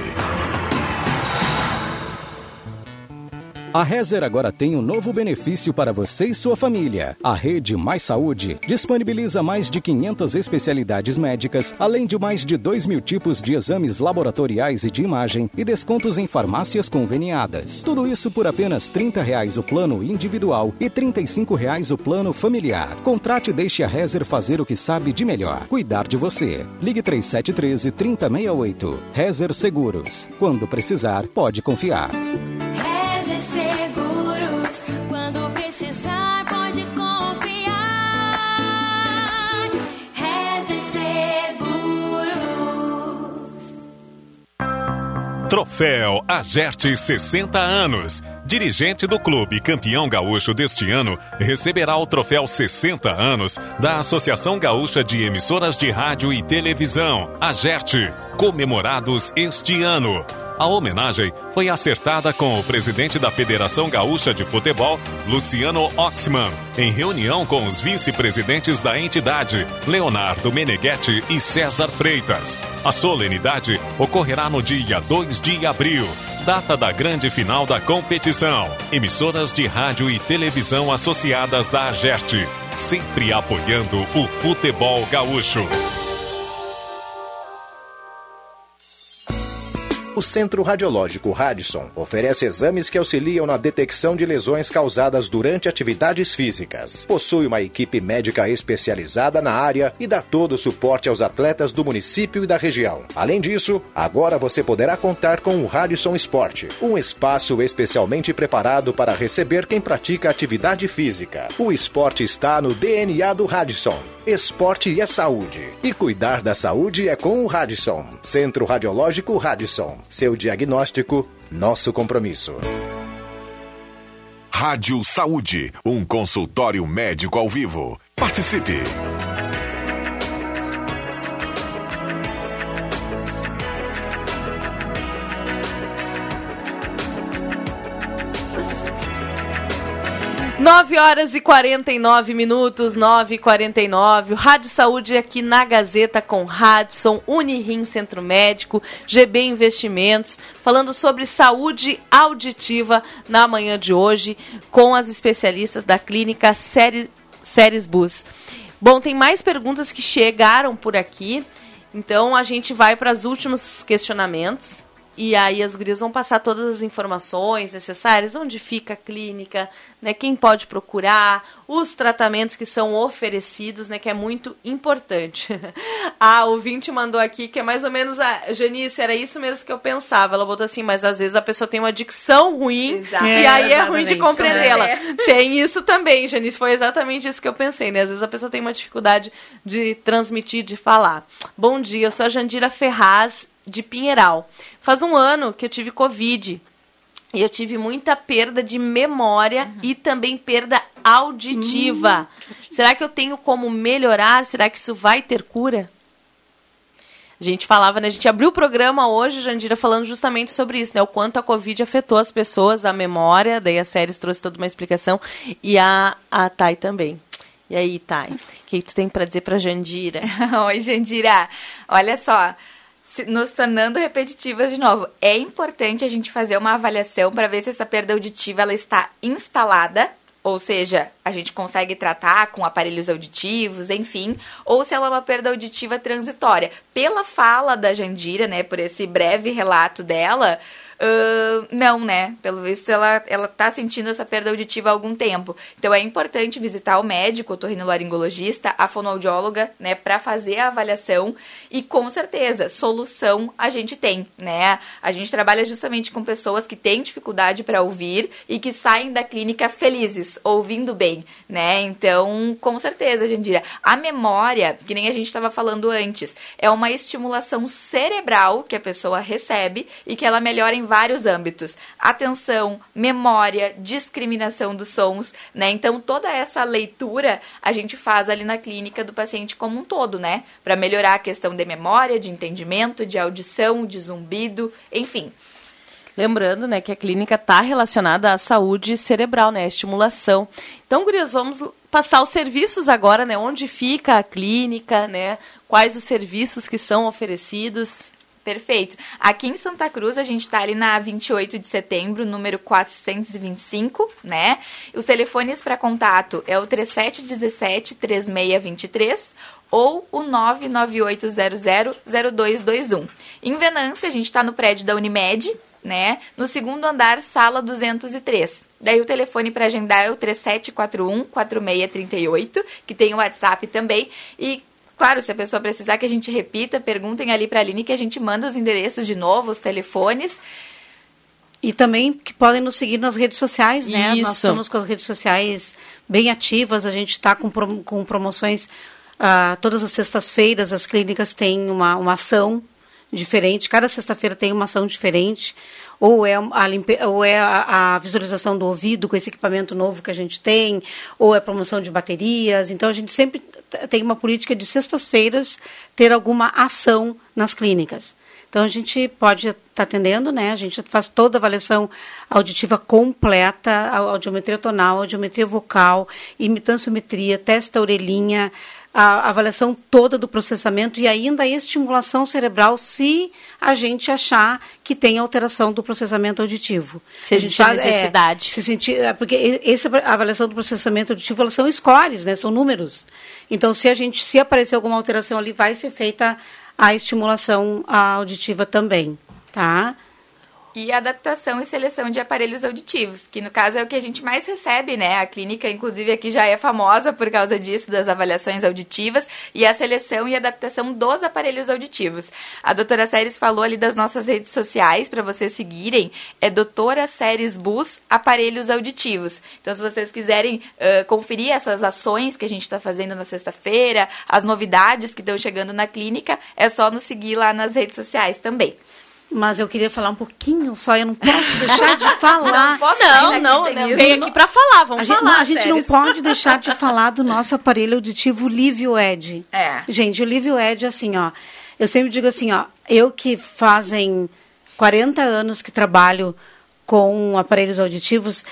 H: A Rezer agora tem um novo benefício para você e sua família. A Rede Mais Saúde disponibiliza mais de 500 especialidades médicas, além de mais de 2 mil tipos de exames laboratoriais e de imagem e descontos em farmácias conveniadas. Tudo isso por apenas 30 reais o plano individual e 35 reais o plano familiar. Contrate e deixe a Rezer fazer o que sabe de melhor, cuidar de você. Ligue 3713 3068. Rezer Seguros. Quando precisar, pode confiar.
M: Troféu Agerte 60 anos. Dirigente do clube campeão gaúcho deste ano receberá o troféu 60 anos da Associação Gaúcha de Emissoras de Rádio e Televisão, Agerte, comemorados este ano. A homenagem foi acertada com o presidente da Federação Gaúcha de Futebol, Luciano Oxman, em reunião com os vice-presidentes da entidade, Leonardo Meneghetti e César Freitas. A solenidade ocorrerá no dia 2 de abril, data da grande final da competição. Emissoras de rádio e televisão associadas da Agerte, sempre apoiando o futebol gaúcho.
N: O Centro Radiológico Radisson oferece exames que auxiliam na detecção de lesões causadas durante atividades físicas. Possui uma equipe médica especializada na área e dá todo o suporte aos atletas do município e da região. Além disso, agora você poderá contar com o Radisson Esporte, um espaço especialmente preparado para receber quem pratica atividade física. O esporte está no DNA do Radisson. Esporte é saúde. E cuidar da saúde é com o Radisson. Centro Radiológico Radisson. Seu diagnóstico, nosso compromisso.
A: Rádio Saúde, um consultório médico ao vivo. Participe!
C: Nove horas e 49 minutos, 9 e 49. O Rádio Saúde aqui na Gazeta com Radson, Unirim Centro Médico, GB Investimentos, falando sobre saúde auditiva na manhã de hoje com as especialistas da clínica Série, Séries Bus. Bom, tem mais perguntas que chegaram por aqui, então a gente vai para os últimos questionamentos. E aí as gurias vão passar todas as informações necessárias, onde fica a clínica, né, quem pode procurar, os tratamentos que são oferecidos, né, que é muito importante. [laughs] a ouvinte mandou aqui que é mais ou menos a Janice, era isso mesmo que eu pensava. Ela botou assim, mas às vezes a pessoa tem uma dicção ruim
D: Exato.
C: e aí é ruim de
D: Exatamente.
C: compreendê-la.
D: É.
C: Tem isso também, Janice, foi exatamente isso que eu pensei, né? Às vezes a pessoa tem uma dificuldade de transmitir, de falar. Bom dia, eu sou a Jandira Ferraz de Pinheiral. Faz um ano que eu tive Covid. E eu tive muita perda de memória e também perda auditiva. Será que eu tenho como melhorar? Será que isso vai ter cura? A gente falava, né? A gente abriu o programa hoje, Jandira, falando justamente sobre isso, né? O quanto a Covid afetou as pessoas, a memória, daí a Séries trouxe toda uma explicação, e a, a Thay também. E aí, Thay, o que tu tem pra dizer pra Jandira? [laughs]
D: Oi, Jandira. Olha só, nos tornando repetitivas de novo, é importante a gente fazer uma avaliação para ver se essa perda auditiva ela está instalada, ou seja, a gente consegue tratar com aparelhos auditivos, enfim, ou se ela é uma perda auditiva transitória. Pela fala da Jandira, né, por esse breve relato dela, ahn, não, né? Pelo visto, ela, ela tá sentindo essa perda auditiva há algum tempo. Então, é importante visitar o médico, o otorrinolaringologista, a fonoaudióloga, né, para fazer a avaliação. E, com certeza, solução a gente tem, né? A gente trabalha justamente com pessoas que têm dificuldade para ouvir e que saem da clínica felizes, ouvindo bem, né? Então, com certeza, Jandira. A memória, que nem a gente estava falando antes, é uma estimulação cerebral que a pessoa recebe e que ela melhora em vários âmbitos. Atenção, memória, discriminação dos sons, né? Então, toda essa leitura a gente faz ali na clínica do paciente como um todo, né? Para melhorar a questão de memória, de entendimento, de audição, de zumbido, enfim.
C: Lembrando, né, que a clínica está relacionada à saúde cerebral, né, à estimulação. Então, gurias, vamos passar os serviços agora, né, onde fica a clínica, né, quais os serviços que são oferecidos.
D: Perfeito. Aqui em Santa Cruz, a gente está ali na 28 de setembro, número 425, né? Os telefones para contato é o 3717-3623 ou o 99800-0221. Em Venâncio, a gente está no prédio da Unimed, né? No segundo andar, sala 203. Daí o telefone para agendar é o 3741-4638, que tem o WhatsApp também. E Claro, se a pessoa precisar que a gente repita, perguntem ali para a Aline que a gente manda os endereços de novo, os telefones.
E: E também que podem nos seguir nas redes sociais, né?
C: Isso.
E: Nós estamos com as redes sociais bem ativas, a gente está com, com promoções ah, todas as sextas-feiras, as clínicas têm uma, uma ação diferente, cada sexta-feira tem uma ação diferente, ou é, a, limpe... ou é a, a visualização do ouvido com esse equipamento novo que a gente tem, ou é promoção de baterias, então a gente sempre tem uma política de sextas-feiras ter alguma ação nas clínicas. Então a gente pode estar atendendo, né? A gente faz toda a avaliação auditiva completa, audiometria tonal, audiometria vocal, imitanciometria, testa orelhinha, a avaliação toda do processamento e ainda a estimulação cerebral se a gente achar que tem alteração do processamento auditivo.
C: Se
E: A é,
C: necessidade.
E: se sentir, é, porque essa avaliação do processamento auditivo, elas são scores, né? São números. Então, se a gente, se aparecer alguma alteração ali, vai ser feita a estimulação auditiva também, tá?
D: E adaptação e seleção de aparelhos auditivos, que no caso é o que a gente mais recebe, né? A clínica, inclusive, aqui já é famosa por causa disso, das avaliações auditivas e a seleção e adaptação dos aparelhos auditivos. A doutora Séries falou ali das nossas redes sociais para vocês seguirem. É doutora Séries Bus Aparelhos Auditivos. Então, se vocês quiserem ãh, conferir essas ações que a gente está fazendo na sexta-feira, as novidades que estão chegando na clínica, é só nos seguir lá nas redes sociais também.
E: Mas eu queria falar um pouquinho, só eu não posso deixar de falar. [laughs]
D: Não posso
C: Não, não, não.
D: isso.
C: Vem aqui pra falar, vamos
E: a gente,
C: falar.
E: não, a gente não pode deixar de falar do nosso aparelho auditivo Livio Ed.
D: É.
E: Gente, o Livio Ed, assim, ó. Eu sempre digo assim, ó. Eu que fazem 40 anos que trabalho com aparelhos auditivos,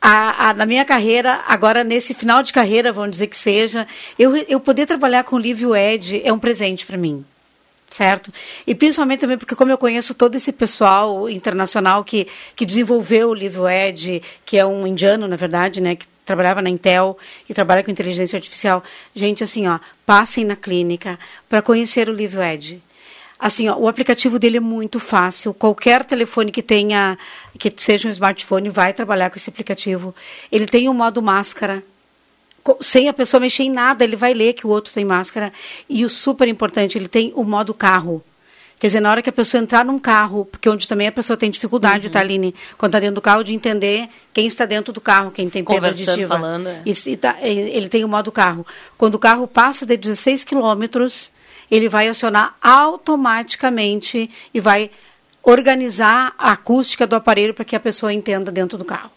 E: a, a- na minha carreira, agora nesse final de carreira, vamos dizer que seja, eu, eu poder trabalhar com o Livio Ed é um presente para mim certo? E principalmente também porque como eu conheço todo esse pessoal internacional que, que desenvolveu o Livio Ed, que é um indiano, na verdade, né, que trabalhava na Intel e trabalha com inteligência artificial. Gente, assim, ó, passem na clínica para conhecer o Livio Ed. Assim, ó, o aplicativo dele é muito fácil. Qualquer telefone que tenha, que seja um smartphone, vai trabalhar com esse aplicativo. Ele tem o modo máscara. Sem a pessoa mexer em nada, ele vai ler que o outro tem máscara. E o super importante, ele tem o modo carro. Quer dizer, na hora que a pessoa entrar num carro, porque onde também a pessoa tem dificuldade, tá, Aline? Quando está dentro do carro, de entender quem está dentro do carro, quem tem perda auditiva.
C: falando, é.
E: E se tá- ele tem o modo carro. Quando o carro passa de 16 quilômetros, ele vai acionar automaticamente e vai organizar a acústica do aparelho para que a pessoa entenda dentro do carro.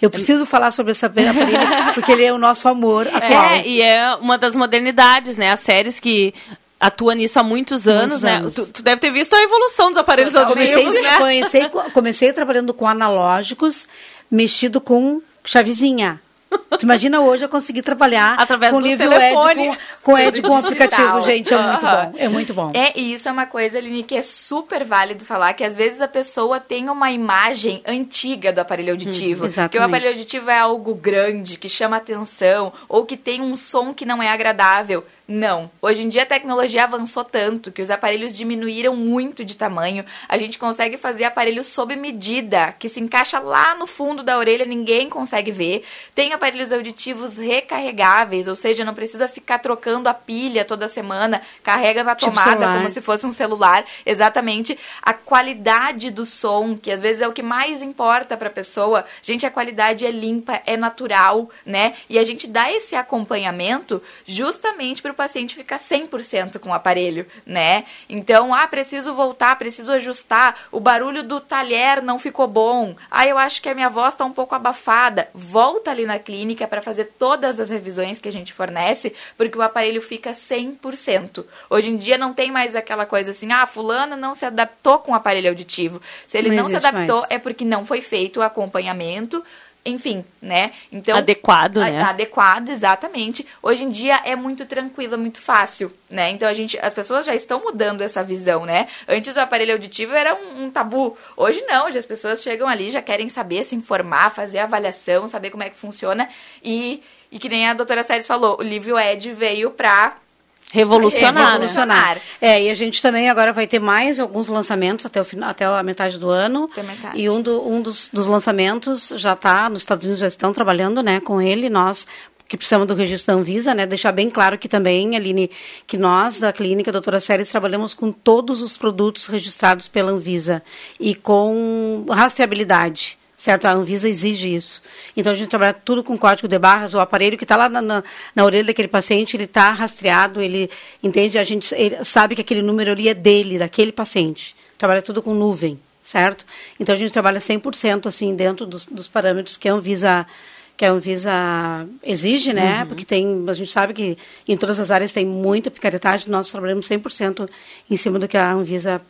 E: Eu preciso falar sobre esse aparelho [laughs] porque ele é o nosso amor atual.
C: É, e é uma das modernidades, né? As séries que atuam nisso há muitos anos,
E: Muitos
C: né?
E: anos.
C: Tu, tu deve ter visto a evolução dos aparelhos
E: comecei,
C: né?
E: comecei, co- comecei trabalhando com analógicos, mexido com chavezinha. Tu imagina hoje eu conseguir trabalhar
C: Através
E: com
C: do
E: livro
C: telefone.
E: Ed, com, com Ed, com
D: Digital.
E: aplicativo, gente, é muito bom, é muito bom.
D: É, e isso é uma coisa, Aline, que é super válido falar, que às vezes a pessoa tem uma imagem antiga do aparelho auditivo.
E: Hum, exatamente.
D: que o aparelho auditivo é algo grande, que chama atenção, ou que tem um som que não é agradável. Não. Hoje em dia a tecnologia avançou tanto que os aparelhos diminuíram muito de tamanho. A gente consegue fazer aparelhos sob medida, que se encaixa lá no fundo da orelha, ninguém consegue ver. Tem aparelhos auditivos recarregáveis, ou seja, não precisa ficar trocando a pilha toda semana, carrega na
E: Tipo
D: tomada
E: celular.
D: como se fosse um celular. Exatamente. A qualidade do som, que às vezes é o que mais importa para a pessoa. Gente, a qualidade é limpa, é natural, né? E a gente dá esse acompanhamento justamente para o paciente ficar 100% com o aparelho, né? Então, ah, preciso voltar, preciso ajustar, o barulho do talher não ficou bom. Ah, eu acho que a minha voz está um pouco abafada. Volta ali na clínica para fazer todas as revisões que a gente fornece, porque o aparelho fica 100%. Hoje em dia não tem mais aquela coisa assim, ah, fulano não se adaptou com o aparelho auditivo. Se ele
E: Não
D: não, se adaptou,
E: mais.
D: é porque não foi feito o acompanhamento. Enfim, né? Então
C: Adequado,
D: a-
C: né?
D: adequado, exatamente. Hoje em dia é muito tranquilo, é muito fácil, né? Então a gente, as pessoas já estão mudando essa visão, né? Antes o aparelho auditivo era um, um tabu. Hoje não, hoje as pessoas chegam ali já querem saber, se informar, fazer avaliação, saber como é que funciona e e que nem a doutora Séries falou, o Livio Ed veio pra
C: Revolucionar?
E: Revolucionar. É, e a gente também agora vai ter mais alguns lançamentos até, o, final- até a metade do ano.
D: Até metade.
E: E um, do- um dos, dos lançamentos já está, nos Estados Unidos já estão trabalhando né, com ele, nós que precisamos do registro da Anvisa, né? Deixar bem claro que também, Aline, que nós da clínica Doutora Séries trabalhamos com todos os produtos registrados pela Anvisa e com rastreabilidade. Certo? A Anvisa exige isso. Então a gente trabalha tudo com código de barras, o aparelho que está lá na, na, na orelha daquele paciente, ele está rastreado, ele entende, a gente sabe que aquele número ali é dele, daquele paciente. Trabalha tudo com nuvem, certo? Então a gente trabalha 100% assim dentro dos, dos parâmetros que a Anvisa que a Anvisa exige, né?
C: Uhum.
E: Porque tem, a gente sabe que em todas as áreas tem muita picaretagem, nós trabalhamos 100% em cima do que a Anvisa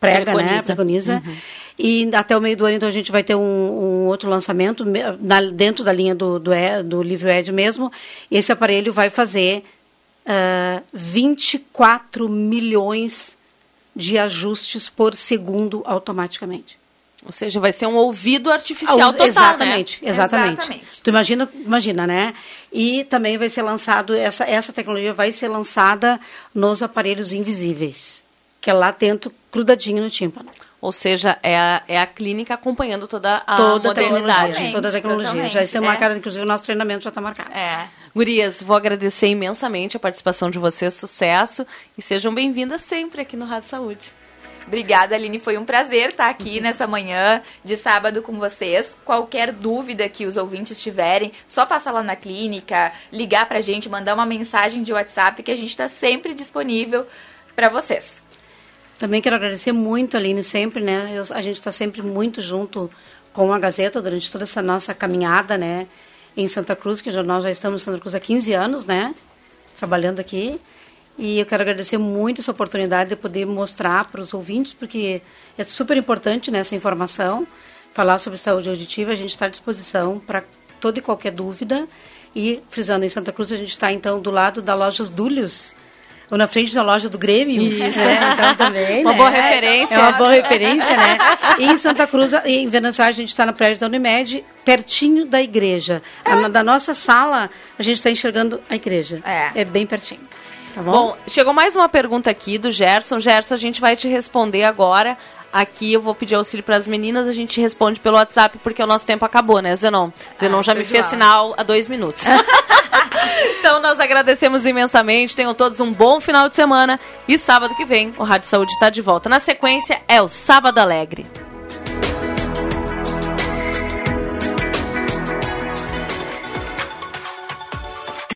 E: prega, né?
C: Preconiza.
E: Preconiza.
C: Uhum.
E: E até o meio do ano, então, a gente vai ter um, um outro lançamento me- na- dentro da linha do, do, E- do Livio Ed mesmo. Esse aparelho vai fazer ah, 24 milhões de ajustes por segundo automaticamente.
C: Ou seja, vai ser um ouvido artificial
E: Ah,
C: total,
E: exatamente,
C: né?
E: exatamente,
D: Exatamente.
E: Tu imagina, imagina, né? E também vai ser lançado essa essa tecnologia vai ser lançada nos aparelhos invisíveis, que é lá dentro grudadinho no tímpano.
C: Ou seja, é a, é a clínica acompanhando toda a
E: toda
C: modernidade.
E: tecnologia, toda a tecnologia.
D: totalmente,
E: Já está
D: é.
E: marcada, inclusive o nosso treinamento já está marcado.
D: É.
C: Gurias, vou agradecer imensamente a participação de vocês, sucesso e sejam bem-vindas sempre aqui no Rádio Saúde.
D: Obrigada, Aline. Foi um prazer estar aqui nessa manhã de sábado com vocês. Qualquer dúvida que os ouvintes tiverem, só passar lá na clínica, ligar pra gente, mandar uma mensagem de WhatsApp que a gente está sempre disponível para vocês.
E: Também quero agradecer muito, Aline, sempre, né? Eu- a gente está sempre muito junto com a Gazeta durante toda essa nossa caminhada, né? Em Santa Cruz, que nós já estamos em Santa Cruz há 15 anos, né? Trabalhando aqui. E eu quero agradecer muito essa oportunidade de poder mostrar para os ouvintes, porque é super importante né, essa informação. Falar sobre saúde auditiva, a gente está à disposição para toda e qualquer dúvida. E, frisando, em Santa Cruz, a gente está, então, do lado da loja Dúlios, ou na frente da loja do Grêmio.
C: Isso.
E: Né? Então, também,
C: Uma
E: né?
C: boa referência.
E: É uma boa referência, né? E em Santa Cruz, em Venançosa, a gente está no prédio da Unimed, pertinho da igreja. A- Da nossa sala, a gente está enxergando a igreja.
D: É.
E: É bem pertinho. Tá bom?
C: Bom, chegou mais uma pergunta aqui do Gerson. Gerson, a gente vai te responder agora. Aqui eu vou pedir auxílio para as meninas, a gente responde pelo WhatsApp, porque o nosso tempo acabou, né, Zenon? Zenon
D: Ah,
C: já me fez sinal há dois minutos. [laughs] então nós agradecemos imensamente. Tenham todos um bom final de semana. E sábado que vem, o Rádio Saúde está de volta. Na sequência, é o Sábado Alegre.